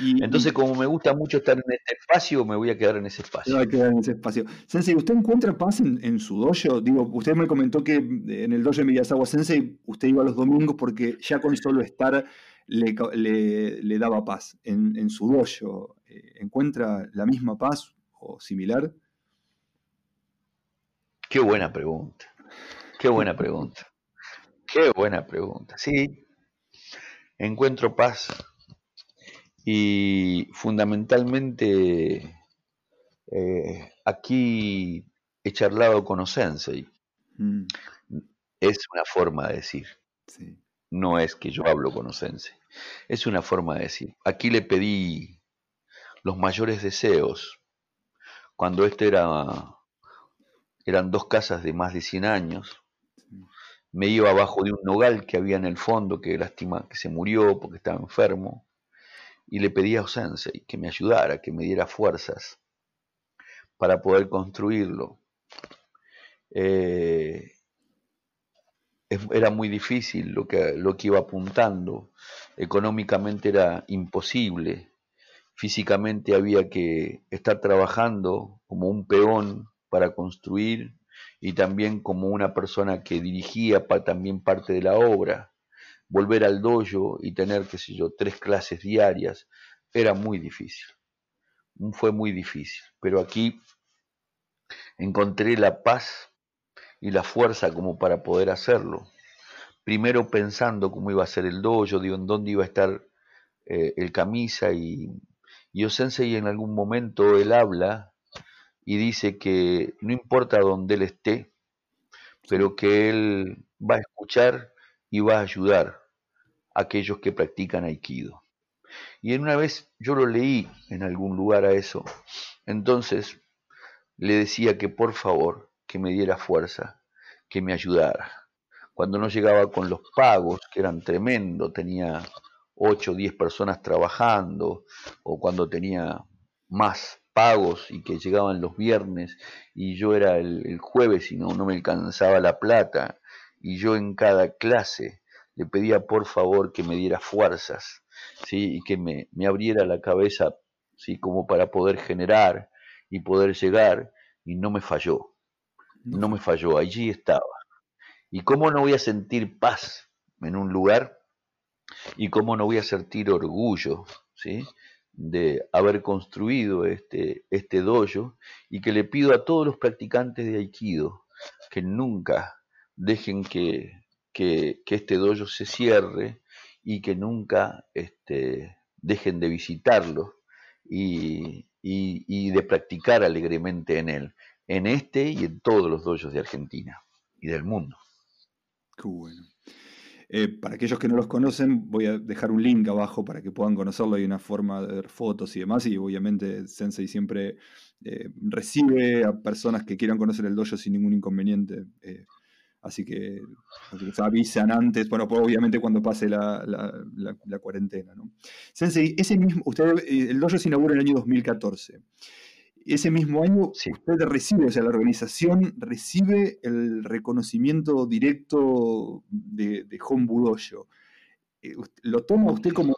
Entonces, como me gusta mucho estar en este espacio, me voy a quedar en ese espacio. a quedar en ese espacio. Sensei, ¿usted encuentra paz en, su dojo? Digo, usted me comentó que en el dojo de Miyazawa Sensei usted iba los domingos porque ya con solo estar le, daba paz. En, en su dojo, eh, ¿encuentra la misma paz o similar? Qué buena pregunta. Qué buena pregunta. Qué buena pregunta. Sí, encuentro paz y fundamentalmente eh, aquí he charlado con Osensei. Mm. Es una forma de decir. No es que yo hablo con Osensei. Es una forma de decir. Aquí le pedí los mayores deseos. Cuando este era eran dos casas de más de 100 años. Me iba abajo de un nogal que había en el fondo, que lástima que se murió porque estaba enfermo, y le pedí a Osensei que me ayudara, que me diera fuerzas para poder construirlo. Eh, era muy difícil lo que, lo que iba apuntando, económicamente era imposible, físicamente había que estar trabajando como un peón para construir y también como una persona que dirigía también parte de la obra. Volver al dojo y tener, qué sé yo, tres clases diarias era muy difícil. Fue muy difícil. Pero aquí encontré la paz y la fuerza como para poder hacerlo. Primero pensando cómo iba a ser el dojo, digo, en dónde iba a estar eh, el camisa y, y Osensei en algún momento él habla y dice que no importa dónde él esté, pero que él va a escuchar y va a ayudar aquellos que practican aikido. Y en una vez yo lo leí en algún lugar a eso, entonces le decía que por favor que me diera fuerza, que me ayudara. Cuando no llegaba con los pagos, que eran tremendo, tenía 8 o 10 personas trabajando, o cuando tenía más pagos y que llegaban los viernes y yo era el, jueves y no, no me alcanzaba la plata y yo en cada clase le pedía por favor que me diera fuerzas ¿sí? y que me, me abriera la cabeza ¿sí? como para poder generar y poder llegar y no me falló, no me falló, allí estaba. ¿Y cómo no voy a sentir paz en un lugar? ¿Y cómo no voy a sentir orgullo? ¿sí? de haber construido este, este dojo y que le pido a todos los practicantes de Aikido que nunca dejen que, este dojo se cierre y que nunca este, dejen de visitarlo y, de practicar alegremente en él, en este y en todos los dojos de Argentina y del mundo. Qué bueno. Eh, para aquellos que no los conocen, voy a dejar un link abajo para que puedan conocerlo. Hay una forma de ver fotos y demás. Y obviamente Sensei siempre eh, recibe a personas que quieran conocer el dojo sin ningún inconveniente. Eh, así que, se avisan antes, bueno, pues obviamente cuando pase la, cuarentena. Sensei, ese mismo, usted, el dojo se inaugura en el año 2014 ese mismo año usted recibe, o sea, la organización recibe el reconocimiento directo de, de Budoyo. Eh, ¿Lo toma usted como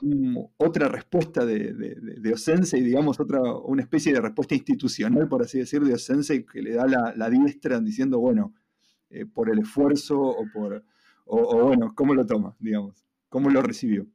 otra respuesta de, de, Osense y digamos otra, una especie de respuesta institucional, por así decir, de Osense que le da la, diestra diciendo, bueno, eh, por el esfuerzo o por, o, bueno, ¿cómo lo toma, digamos? ¿Cómo lo recibió?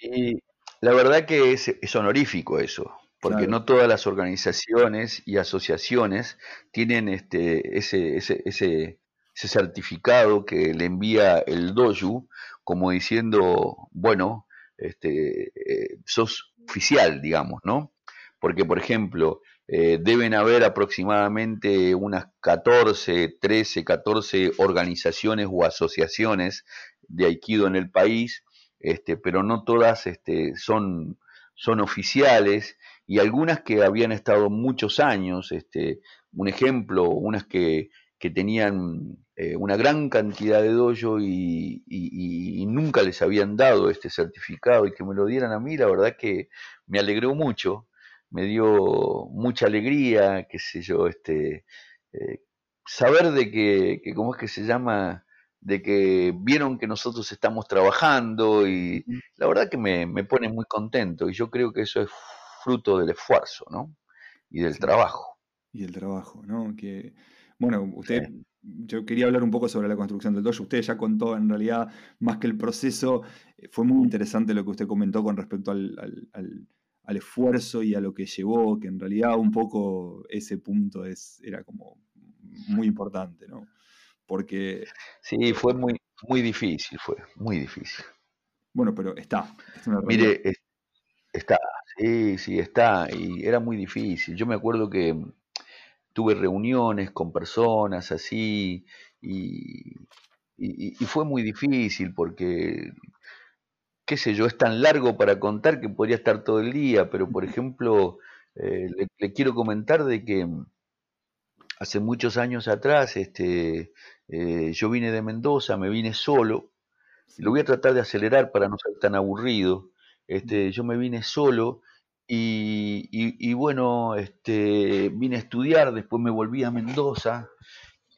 Y la verdad que es, es honorífico eso porque no todas las organizaciones y asociaciones tienen este, ese, ese, ese, certificado que le envía el doju como diciendo, bueno, este, eh, sos oficial, digamos, ¿no? Porque, por ejemplo, eh, deben haber aproximadamente unas 14, 13, 14 organizaciones o asociaciones de Aikido en el país, este, pero no todas este, son, son oficiales y algunas que habían estado muchos años, este, un ejemplo, unas que, tenían eh, una gran cantidad de dojo y, nunca les habían dado este certificado y que me lo dieran a mí, la verdad que me alegró mucho, me dio mucha alegría, qué sé yo, este, eh, saber de que, que, ¿cómo es que se llama? de que vieron que nosotros estamos trabajando y la verdad que me, me pone muy contento y yo creo que eso es fruto del esfuerzo, ¿no? Y del trabajo. Y el trabajo, ¿no? Que, bueno, usted, yo quería hablar un poco sobre la construcción del dojo. Usted ya contó, en realidad, más que el proceso, eh, fue muy interesante lo que usted comentó con respecto al, al, esfuerzo y a lo que llevó, que en realidad un poco ese punto es, era como muy importante, ¿no? Porque... Sí, fue muy, muy difícil, fue muy difícil. Bueno, pero está. Mire, está, sí, sí, está, y era muy difícil. Yo me acuerdo que tuve reuniones con personas así y, fue muy difícil porque, qué sé yo, es tan largo para contar que podría estar todo el día, pero por ejemplo, eh, le, quiero comentar de que hace muchos años atrás este, eh, yo vine de Mendoza, me vine solo, lo voy a tratar de acelerar para no ser tan aburrido, este, yo me vine solo y, bueno, este, vine a estudiar, después me volví a Mendoza,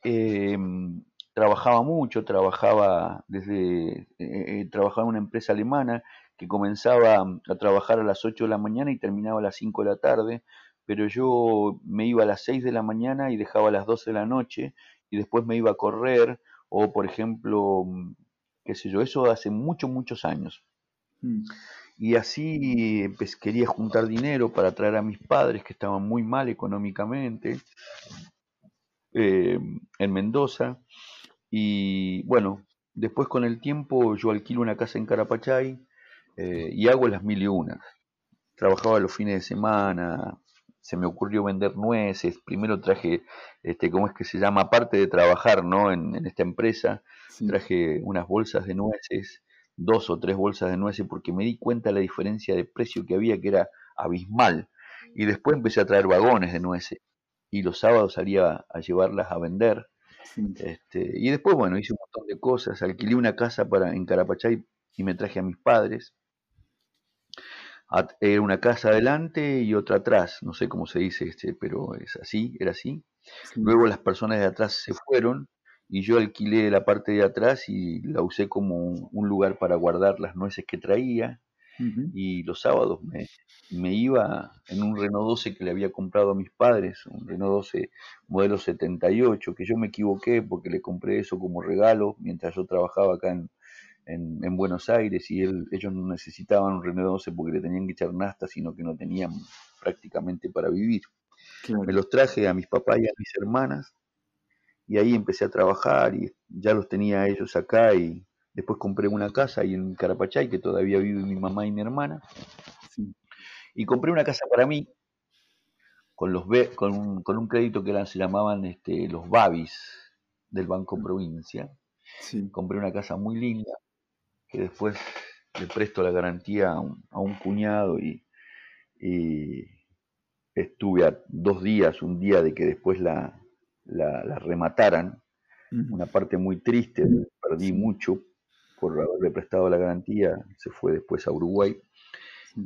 em, trabajaba mucho, trabajaba desde, eh, eh, trabajaba en una empresa alemana que comenzaba a trabajar a las 8 de la mañana y terminaba a las 5 de la tarde, pero yo me iba a las 6 de la mañana y dejaba a las 12 de la noche y después me iba a correr o por ejemplo, qué sé yo, eso hace muchos, muchos años. Mm. Y así pues, quería juntar dinero para traer a mis padres que estaban muy mal económicamente eh, en Mendoza. Y bueno, después con el tiempo yo alquilo una casa en Carapachay eh, y hago las mil y unas. Trabajaba los fines de semana, se me ocurrió vender nueces. Primero traje, este, ¿cómo es que se llama? Aparte de trabajar ¿no? en, esta empresa, traje unas bolsas de nueces dos o tres bolsas de nueces porque me di cuenta de la diferencia de precio que había, que era abismal. Y después empecé a traer vagones de nueces y los sábados salía a llevarlas a vender. Este, y después, bueno, hice un montón de cosas. Alquilé una casa para, en Carapachay y me traje a mis padres. Era una casa adelante y otra atrás, no sé cómo se dice, este, pero es así, era así. Luego las personas de atrás se fueron y yo alquilé la parte de atrás y la usé como un, lugar para guardar las nueces que traía. Y los sábados me, iba en un Renault 12 que le había comprado a mis padres, un Renault 12 modelo 78, que yo me equivoqué porque le compré eso como regalo mientras yo trabajaba acá en, en, Buenos Aires y ellos no necesitaban un Renault 12 porque le tenían que echar nasta, sino que no tenían prácticamente para vivir. Me los traje a mis papás y a mis hermanas y ahí empecé a trabajar y ya los tenía ellos acá y después compré una casa ahí en Carapachay que todavía vive mi mamá y mi hermana. Y compré una casa para mí con los con un, con un crédito que eran, se llamaban este, los Babis del Banco Provincia. Compré una casa muy linda que después le presto la garantía a un, cuñado y, y estuve a dos días, un día de que después la, la, remataran. Una parte muy triste, perdí mucho por haberle prestado la garantía, se fue después a Uruguay.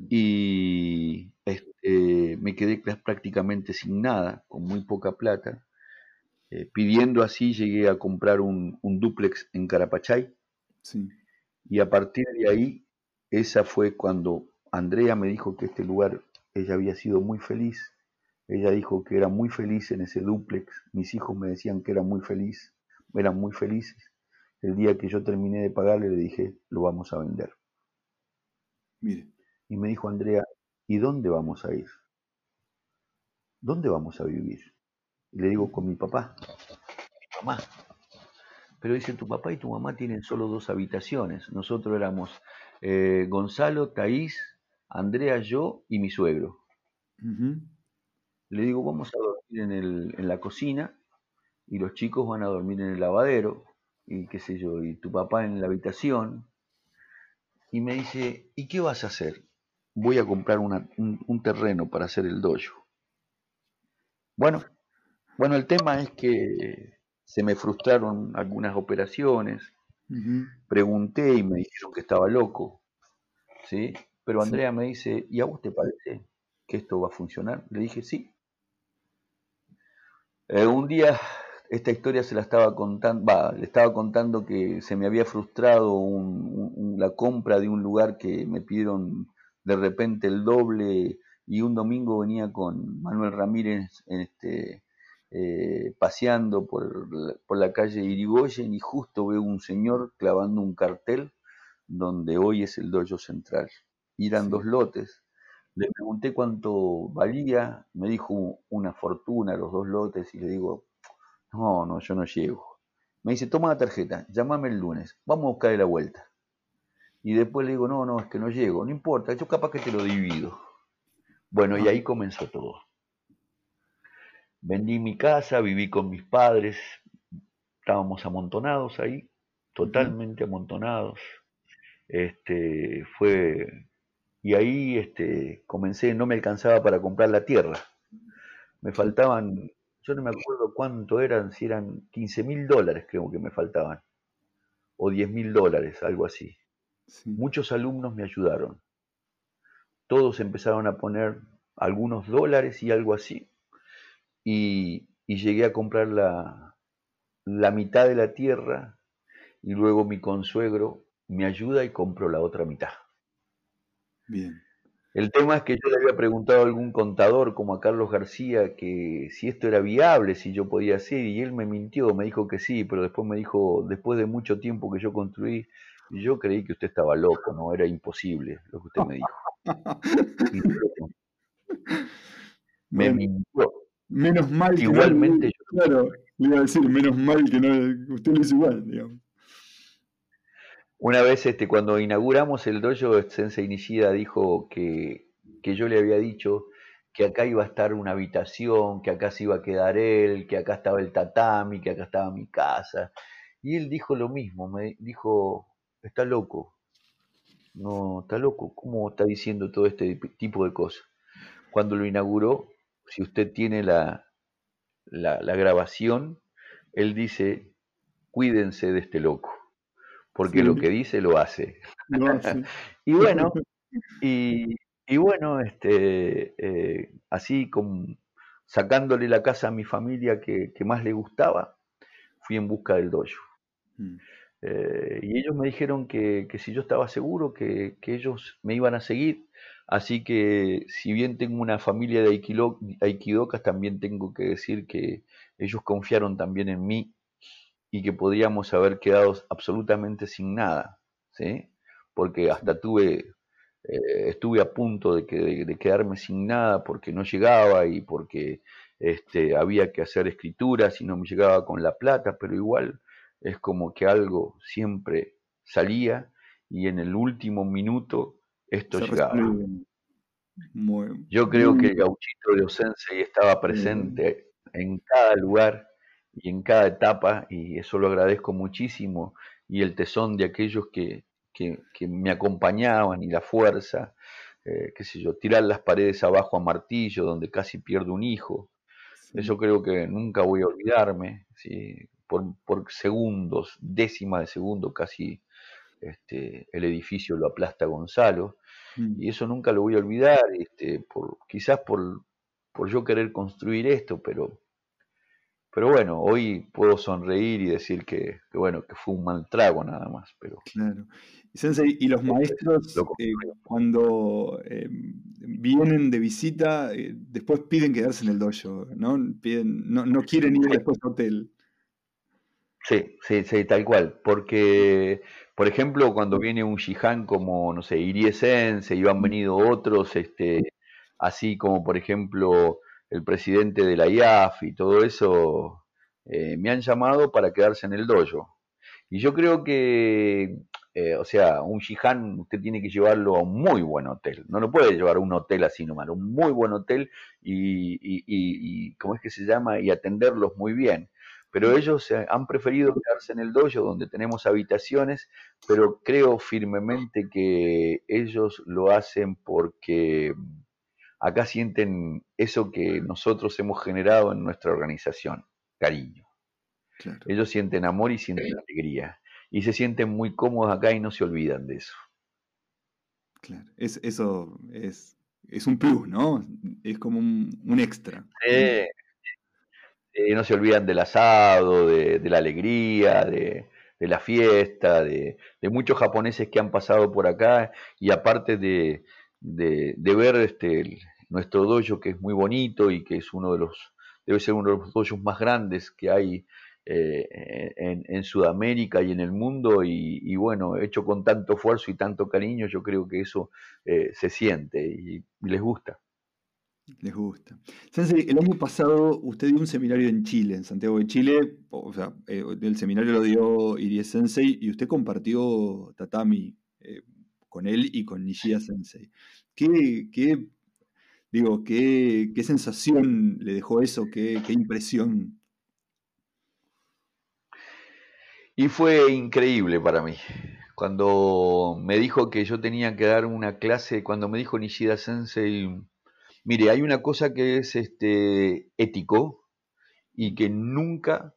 Y este, me quedé prácticamente sin nada, con muy poca plata. Eh, pidiendo así llegué a comprar un, un duplex en Carapachay. Y a partir de ahí, esa fue cuando Andrea me dijo que este lugar ella había sido muy feliz ella dijo que era muy feliz en ese duplex. Mis hijos me decían que era muy feliz, eran muy felices. El día que yo terminé de pagarle le dije, lo vamos a vender. Mire. Y me dijo Andrea, ¿y dónde vamos a ir? ¿Dónde vamos a vivir? Y le digo, con mi papá. Mi mamá. Pero dice, tu papá y tu mamá tienen solo dos habitaciones. Nosotros éramos eh, Gonzalo, Taís, Andrea, yo y mi suegro. Le digo, vamos a dormir en, el, en la cocina y los chicos van a dormir en el lavadero y qué sé yo, y tu papá en la habitación. Y me dice, ¿y qué vas a hacer? Voy a comprar un, terreno para hacer el dojo. Bueno, bueno, el tema es que se me frustraron algunas operaciones. Pregunté y me dijeron que estaba loco. ¿sí? Pero Andrea me dice, ¿y a vos te parece que esto va a funcionar? Le dije, sí, eh, un día esta historia se la estaba contando, le estaba contando que se me había frustrado la compra de un lugar que me pidieron de repente el doble y un domingo venía con Manuel Ramírez este, eh, paseando por la, por la calle Irigoyen y justo veo un señor clavando un cartel donde hoy es el dojo central. Y eran dos lotes. Le pregunté cuánto valía, me dijo una fortuna los dos lotes y le digo, no, no, yo no llego. Me dice, toma la tarjeta, llámame el lunes, vamos a buscar la vuelta. Y después le digo, no, no, es que no llego, no importa, yo capaz que te lo divido. Bueno, y ahí comenzó todo. Vendí mi casa, viví con mis padres, estábamos amontonados ahí, totalmente amontonados. Este, fue, y ahí este, comencé, no me alcanzaba para comprar la tierra. Me faltaban, yo no me acuerdo cuánto eran, si eran 15 mil dólares creo que me faltaban, o 10 mil dólares, algo así. Muchos alumnos me ayudaron. Todos empezaron a poner algunos dólares y algo así. Y, llegué a comprar la, la mitad de la tierra y luego mi consuegro me ayuda y compro la otra mitad. Bien. El tema es que yo le había preguntado a algún contador, como a Carlos García, que si esto era viable, si yo podía hacer, y él me mintió, me dijo que sí, pero después me dijo, después de mucho tiempo que yo construí, yo creí que usted estaba loco, no era imposible lo que usted me dijo. [laughs] me mintió. Menos mal que Igualmente yo. Claro, le iba a decir, menos mal que no, usted lo hizo igual, digamos. Una vez este, cuando inauguramos el dojo, Sensei Nishida dijo que, que yo le había dicho que acá iba a estar una habitación, que acá se iba a quedar él, que acá estaba el tatami, que acá estaba mi casa. Y él dijo lo mismo, me dijo, está loco, no, está loco, ¿cómo está diciendo todo este tipo de cosas? Cuando lo inauguró, si usted tiene la, la, la grabación, él dice, cuídense de este loco porque lo que dice lo hace. [laughs] y bueno, [laughs] y, bueno, este, eh, así como sacándole la casa a mi familia que, más le gustaba, fui en busca del dojo. Mm. Eh, y ellos me dijeron que, si yo estaba seguro, que, ellos me iban a seguir. Así que si bien tengo una familia de aikidokas, también tengo que decir que ellos confiaron también en mí y que podríamos haber quedado absolutamente sin nada, ¿sí? Porque hasta tuve, eh, estuve a punto de, que, de, quedarme sin nada porque no llegaba y porque este, había que hacer escrituras y no me llegaba con la plata, pero igual es como que algo siempre salía y en el último minuto esto llegaba. Yo creo que el gauchito de Osensei estaba presente en cada lugar y en cada etapa, y eso lo agradezco muchísimo, y el tesón de aquellos que, que, me acompañaban y la fuerza, eh, qué sé yo, tirar las paredes abajo a martillo donde casi pierdo un hijo, eso creo que nunca voy a olvidarme, ¿sí? por, por segundos, décima de segundo casi este, el edificio lo aplasta Gonzalo, mm. y eso nunca lo voy a olvidar, este, por, quizás por, por yo querer construir esto, pero pero bueno, hoy puedo sonreír y decir que, bueno, que fue un mal trago nada más. Pero... Claro. Sensei, y los este, maestros eh, cuando eh, vienen de visita, eh, después piden quedarse en el dojo, ¿no? Piden, no, no quieren ir después al hotel. Sí, sí, sí, tal cual. Porque, por ejemplo, cuando viene un Shihan como, no sé, Irie Sensei, y han venido otros, este, así como, por ejemplo, el presidente de la IAF y todo eso, eh, me han llamado para quedarse en el dojo. Y yo creo que, eh, o sea, un Shihan usted tiene que llevarlo a un muy buen hotel. No lo puede llevar a un hotel así nomás, un muy buen hotel y, y, y, ¿cómo es que se llama? Y atenderlos muy bien. Pero ellos han preferido quedarse en el dojo donde tenemos habitaciones, pero creo firmemente que ellos lo hacen porque acá sienten eso que nosotros hemos generado en nuestra organización, cariño. Ellos sienten amor y sienten alegría. Y se sienten muy cómodos acá y no se olvidan de eso. Claro, es, eso es, es un plus, ¿no? Es como un, extra. Eh, no se olvidan del asado, de, la alegría, de, la fiesta, de, muchos japoneses que han pasado por acá y aparte de, ver este, nuestro dojo que es muy bonito y que es uno de los, debe ser uno de los dojos más grandes que hay eh, en, Sudamérica y en el mundo y, bueno, hecho con tanto esfuerzo y tanto cariño, yo creo que eso eh, se siente y les gusta. Les gusta. Sensei, el año pasado usted dio un seminario en Chile, en Santiago de Chile. O sea, eh, el seminario lo dio Irie Sensei y usted compartió tatami eh, con él y con Nishida Sensei. ¿Qué, qué digo, qué, qué, sensación le dejó eso? ¿Qué, ¿Qué impresión? Y fue increíble para mí. Cuando me dijo que yo tenía que dar una clase, cuando me dijo Nishida Sensei Mire, hay una cosa que es este, ético y que nunca,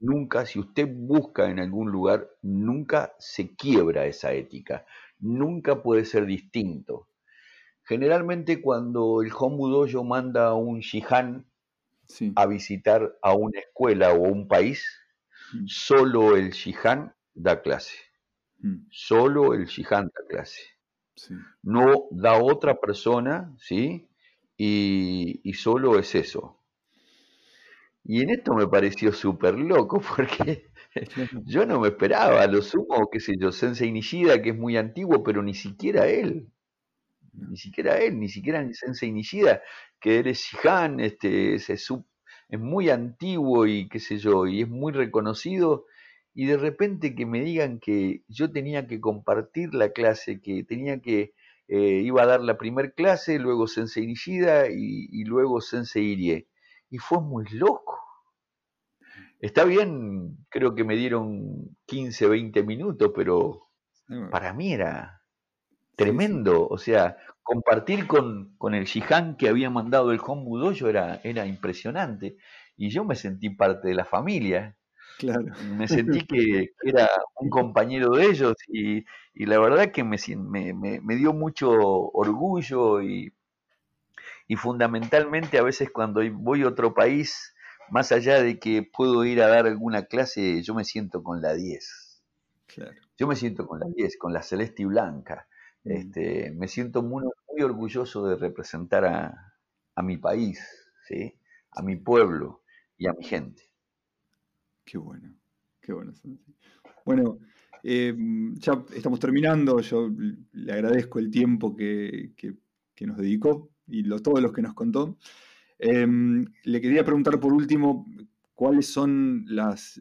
nunca, si usted busca en algún lugar, nunca se quiebra esa ética, nunca puede ser distinto. Generalmente cuando el Homudoyo manda a un shihan a visitar a una escuela o un país, mm. solo el shihan da clase. Mm. Solo el shihan da clase. No da otra persona, ¿sí? y, solo es eso. Y en esto me pareció súper loco [laughs] porque [laughs] yo no me esperaba, lo sumo, qué sé yo, Sensei Nishida, que es muy antiguo, pero ni siquiera él, ni siquiera él, ni siquiera Sensei Nishida, que él es Shihan, este, es, es, muy antiguo y qué sé yo, y es muy reconocido, y de repente que me digan que yo tenía que compartir la clase, que tenía que eh, iba a dar la primer clase, luego Sensei Nishida y, luego Sensei Irie. Y fue muy loco. Está bien, creo que me dieron 15, 20 minutos, pero para mí era tremendo. O sea, compartir con, con el Shihan que había mandado el Honmudoyo era, era impresionante. Y yo me sentí parte de la familia. Me sentí que, era un compañero de ellos y, la verdad que me, me, dio mucho orgullo y, y, fundamentalmente a veces cuando voy a otro país, más allá de que puedo ir a dar alguna clase, yo me siento con la 10. Yo me siento con la 10, con la celeste y blanca. Mm. Este, me siento muy, muy orgulloso de representar a, a mi país, ¿sí? a mi pueblo y a mi gente. Qué bueno, qué bueno. Bueno, em, ya estamos terminando. Yo le agradezco el tiempo que, nos dedicó y lo, todos los que nos contó. Em, le quería preguntar por último cuáles son los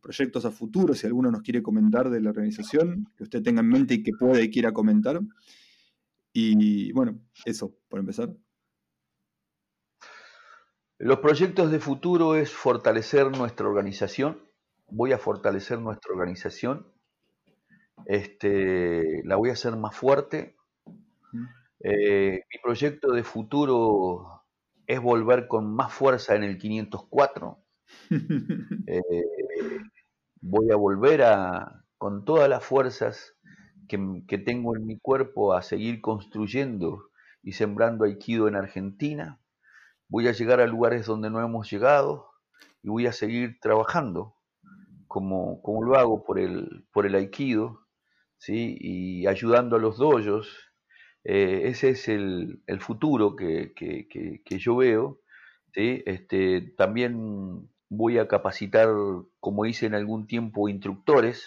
proyectos a futuro, si alguno nos quiere comentar de la organización, que usted tenga en mente y que pueda y quiera comentar. Y bueno, eso, por empezar. Los proyectos de futuro es fortalecer nuestra organización. Voy a fortalecer nuestra organización. Este, la voy a hacer más fuerte. Eh, mi proyecto de futuro es volver con más fuerza en el 504. [laughs] Eh, voy a volver a, con todas las fuerzas que, que tengo en mi cuerpo a seguir construyendo y sembrando Aikido en Argentina voy a llegar a lugares donde no hemos llegado y voy a seguir trabajando como, como lo hago por el, por el aikido, ¿sí? y ayudando a los dojos. Eh, ese es el, futuro que, yo veo. Este, también voy a capacitar, como hice en algún tiempo, instructores.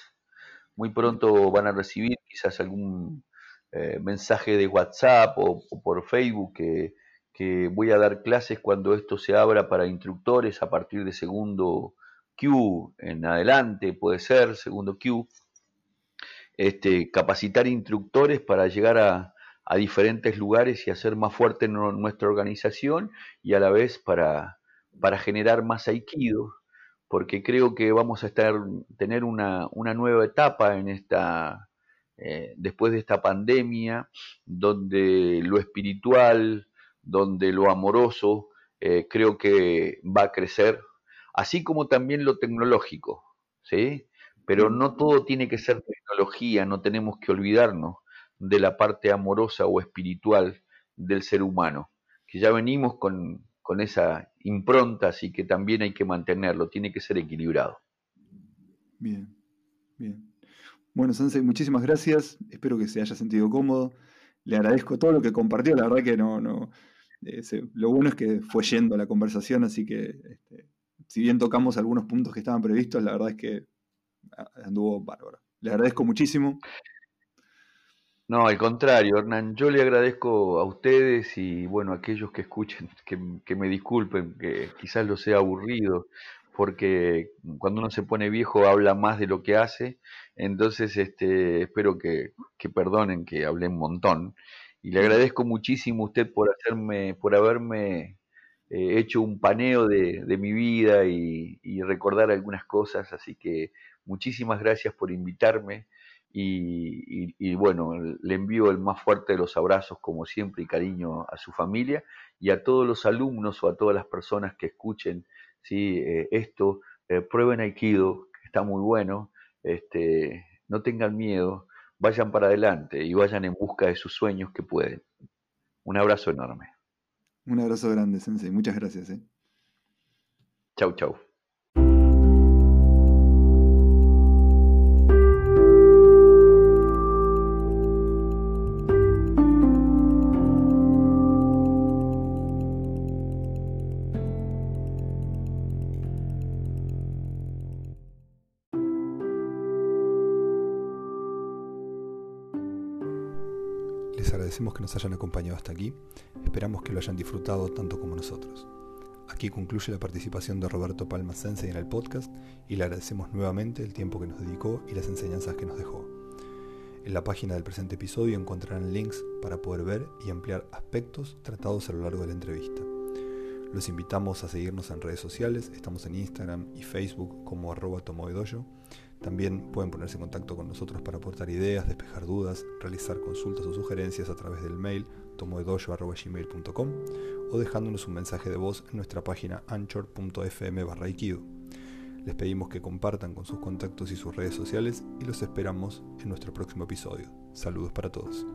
Muy pronto van a recibir quizás algún eh, mensaje de WhatsApp o, por Facebook que que voy a dar clases cuando esto se abra para instructores a partir de segundo Q en adelante, puede ser, segundo Q. Este, capacitar instructores para llegar a, diferentes lugares y hacer más fuerte nuestra organización y a la vez para, para generar más aikido, porque creo que vamos a estar, tener una, nueva etapa en esta, eh, después de esta pandemia, donde lo espiritual, donde lo amoroso eh, creo que va a crecer, así como también lo tecnológico, ¿sí? Pero no todo tiene que ser tecnología, no tenemos que olvidarnos de la parte amorosa o espiritual del ser humano, que ya venimos con, esa improntas y que también hay que mantenerlo, tiene que ser equilibrado. Bien, bien. Bueno, Sensei, muchísimas gracias. Espero que se haya sentido cómodo. Le agradezco todo lo que compartió. La verdad que no, no. Eh, lo bueno es que fue yendo la conversación, así que este, si bien tocamos algunos puntos que estaban previstos, la verdad es que anduvo bárbaro. Le agradezco muchísimo. No, al contrario, Hernán, yo le agradezco a ustedes y bueno, a aquellos que escuchen, que, me disculpen, que quizás lo sea aburrido, porque cuando uno se pone viejo habla más de lo que hace, entonces este, espero que, perdonen que hablé un montón. Y le agradezco muchísimo a usted por hacerme, por haberme eh, hecho un paneo de, mi vida y, y recordar algunas cosas, así que muchísimas gracias por invitarme y, bueno, le envío el más fuerte de los abrazos, como siempre, y cariño a su familia y a todos los alumnos o a todas las personas que escuchen ¿sí? Eh, esto. Eh, prueben Aikido, que está muy bueno. Este, no tengan miedo, vayan para adelante y vayan en busca de sus sueños que pueden. Un abrazo enorme. Un abrazo grande, Sensei. Muchas gracias. ¿eh? Chau, chau. Que nos hayan acompañado hasta aquí, esperamos que lo hayan disfrutado tanto como nosotros. Aquí concluye la participación de Roberto Palma Sensei en el podcast y le agradecemos nuevamente el tiempo que nos dedicó y las enseñanzas que nos dejó. En la página del presente episodio encontrarán links para poder ver y ampliar aspectos tratados a lo largo de la entrevista. Los invitamos a seguirnos en redes sociales, estamos en Instagram y Facebook como arroba tomoedoyo también pueden ponerse en contacto con nosotros para aportar ideas, despejar dudas, realizar consultas o sugerencias a través del mail tomoedoyo.gmail.com o dejándonos un mensaje de voz en nuestra página anchor.fm barra Les pedimos que compartan con sus contactos y sus redes sociales y los esperamos en nuestro próximo episodio. Saludos para todos.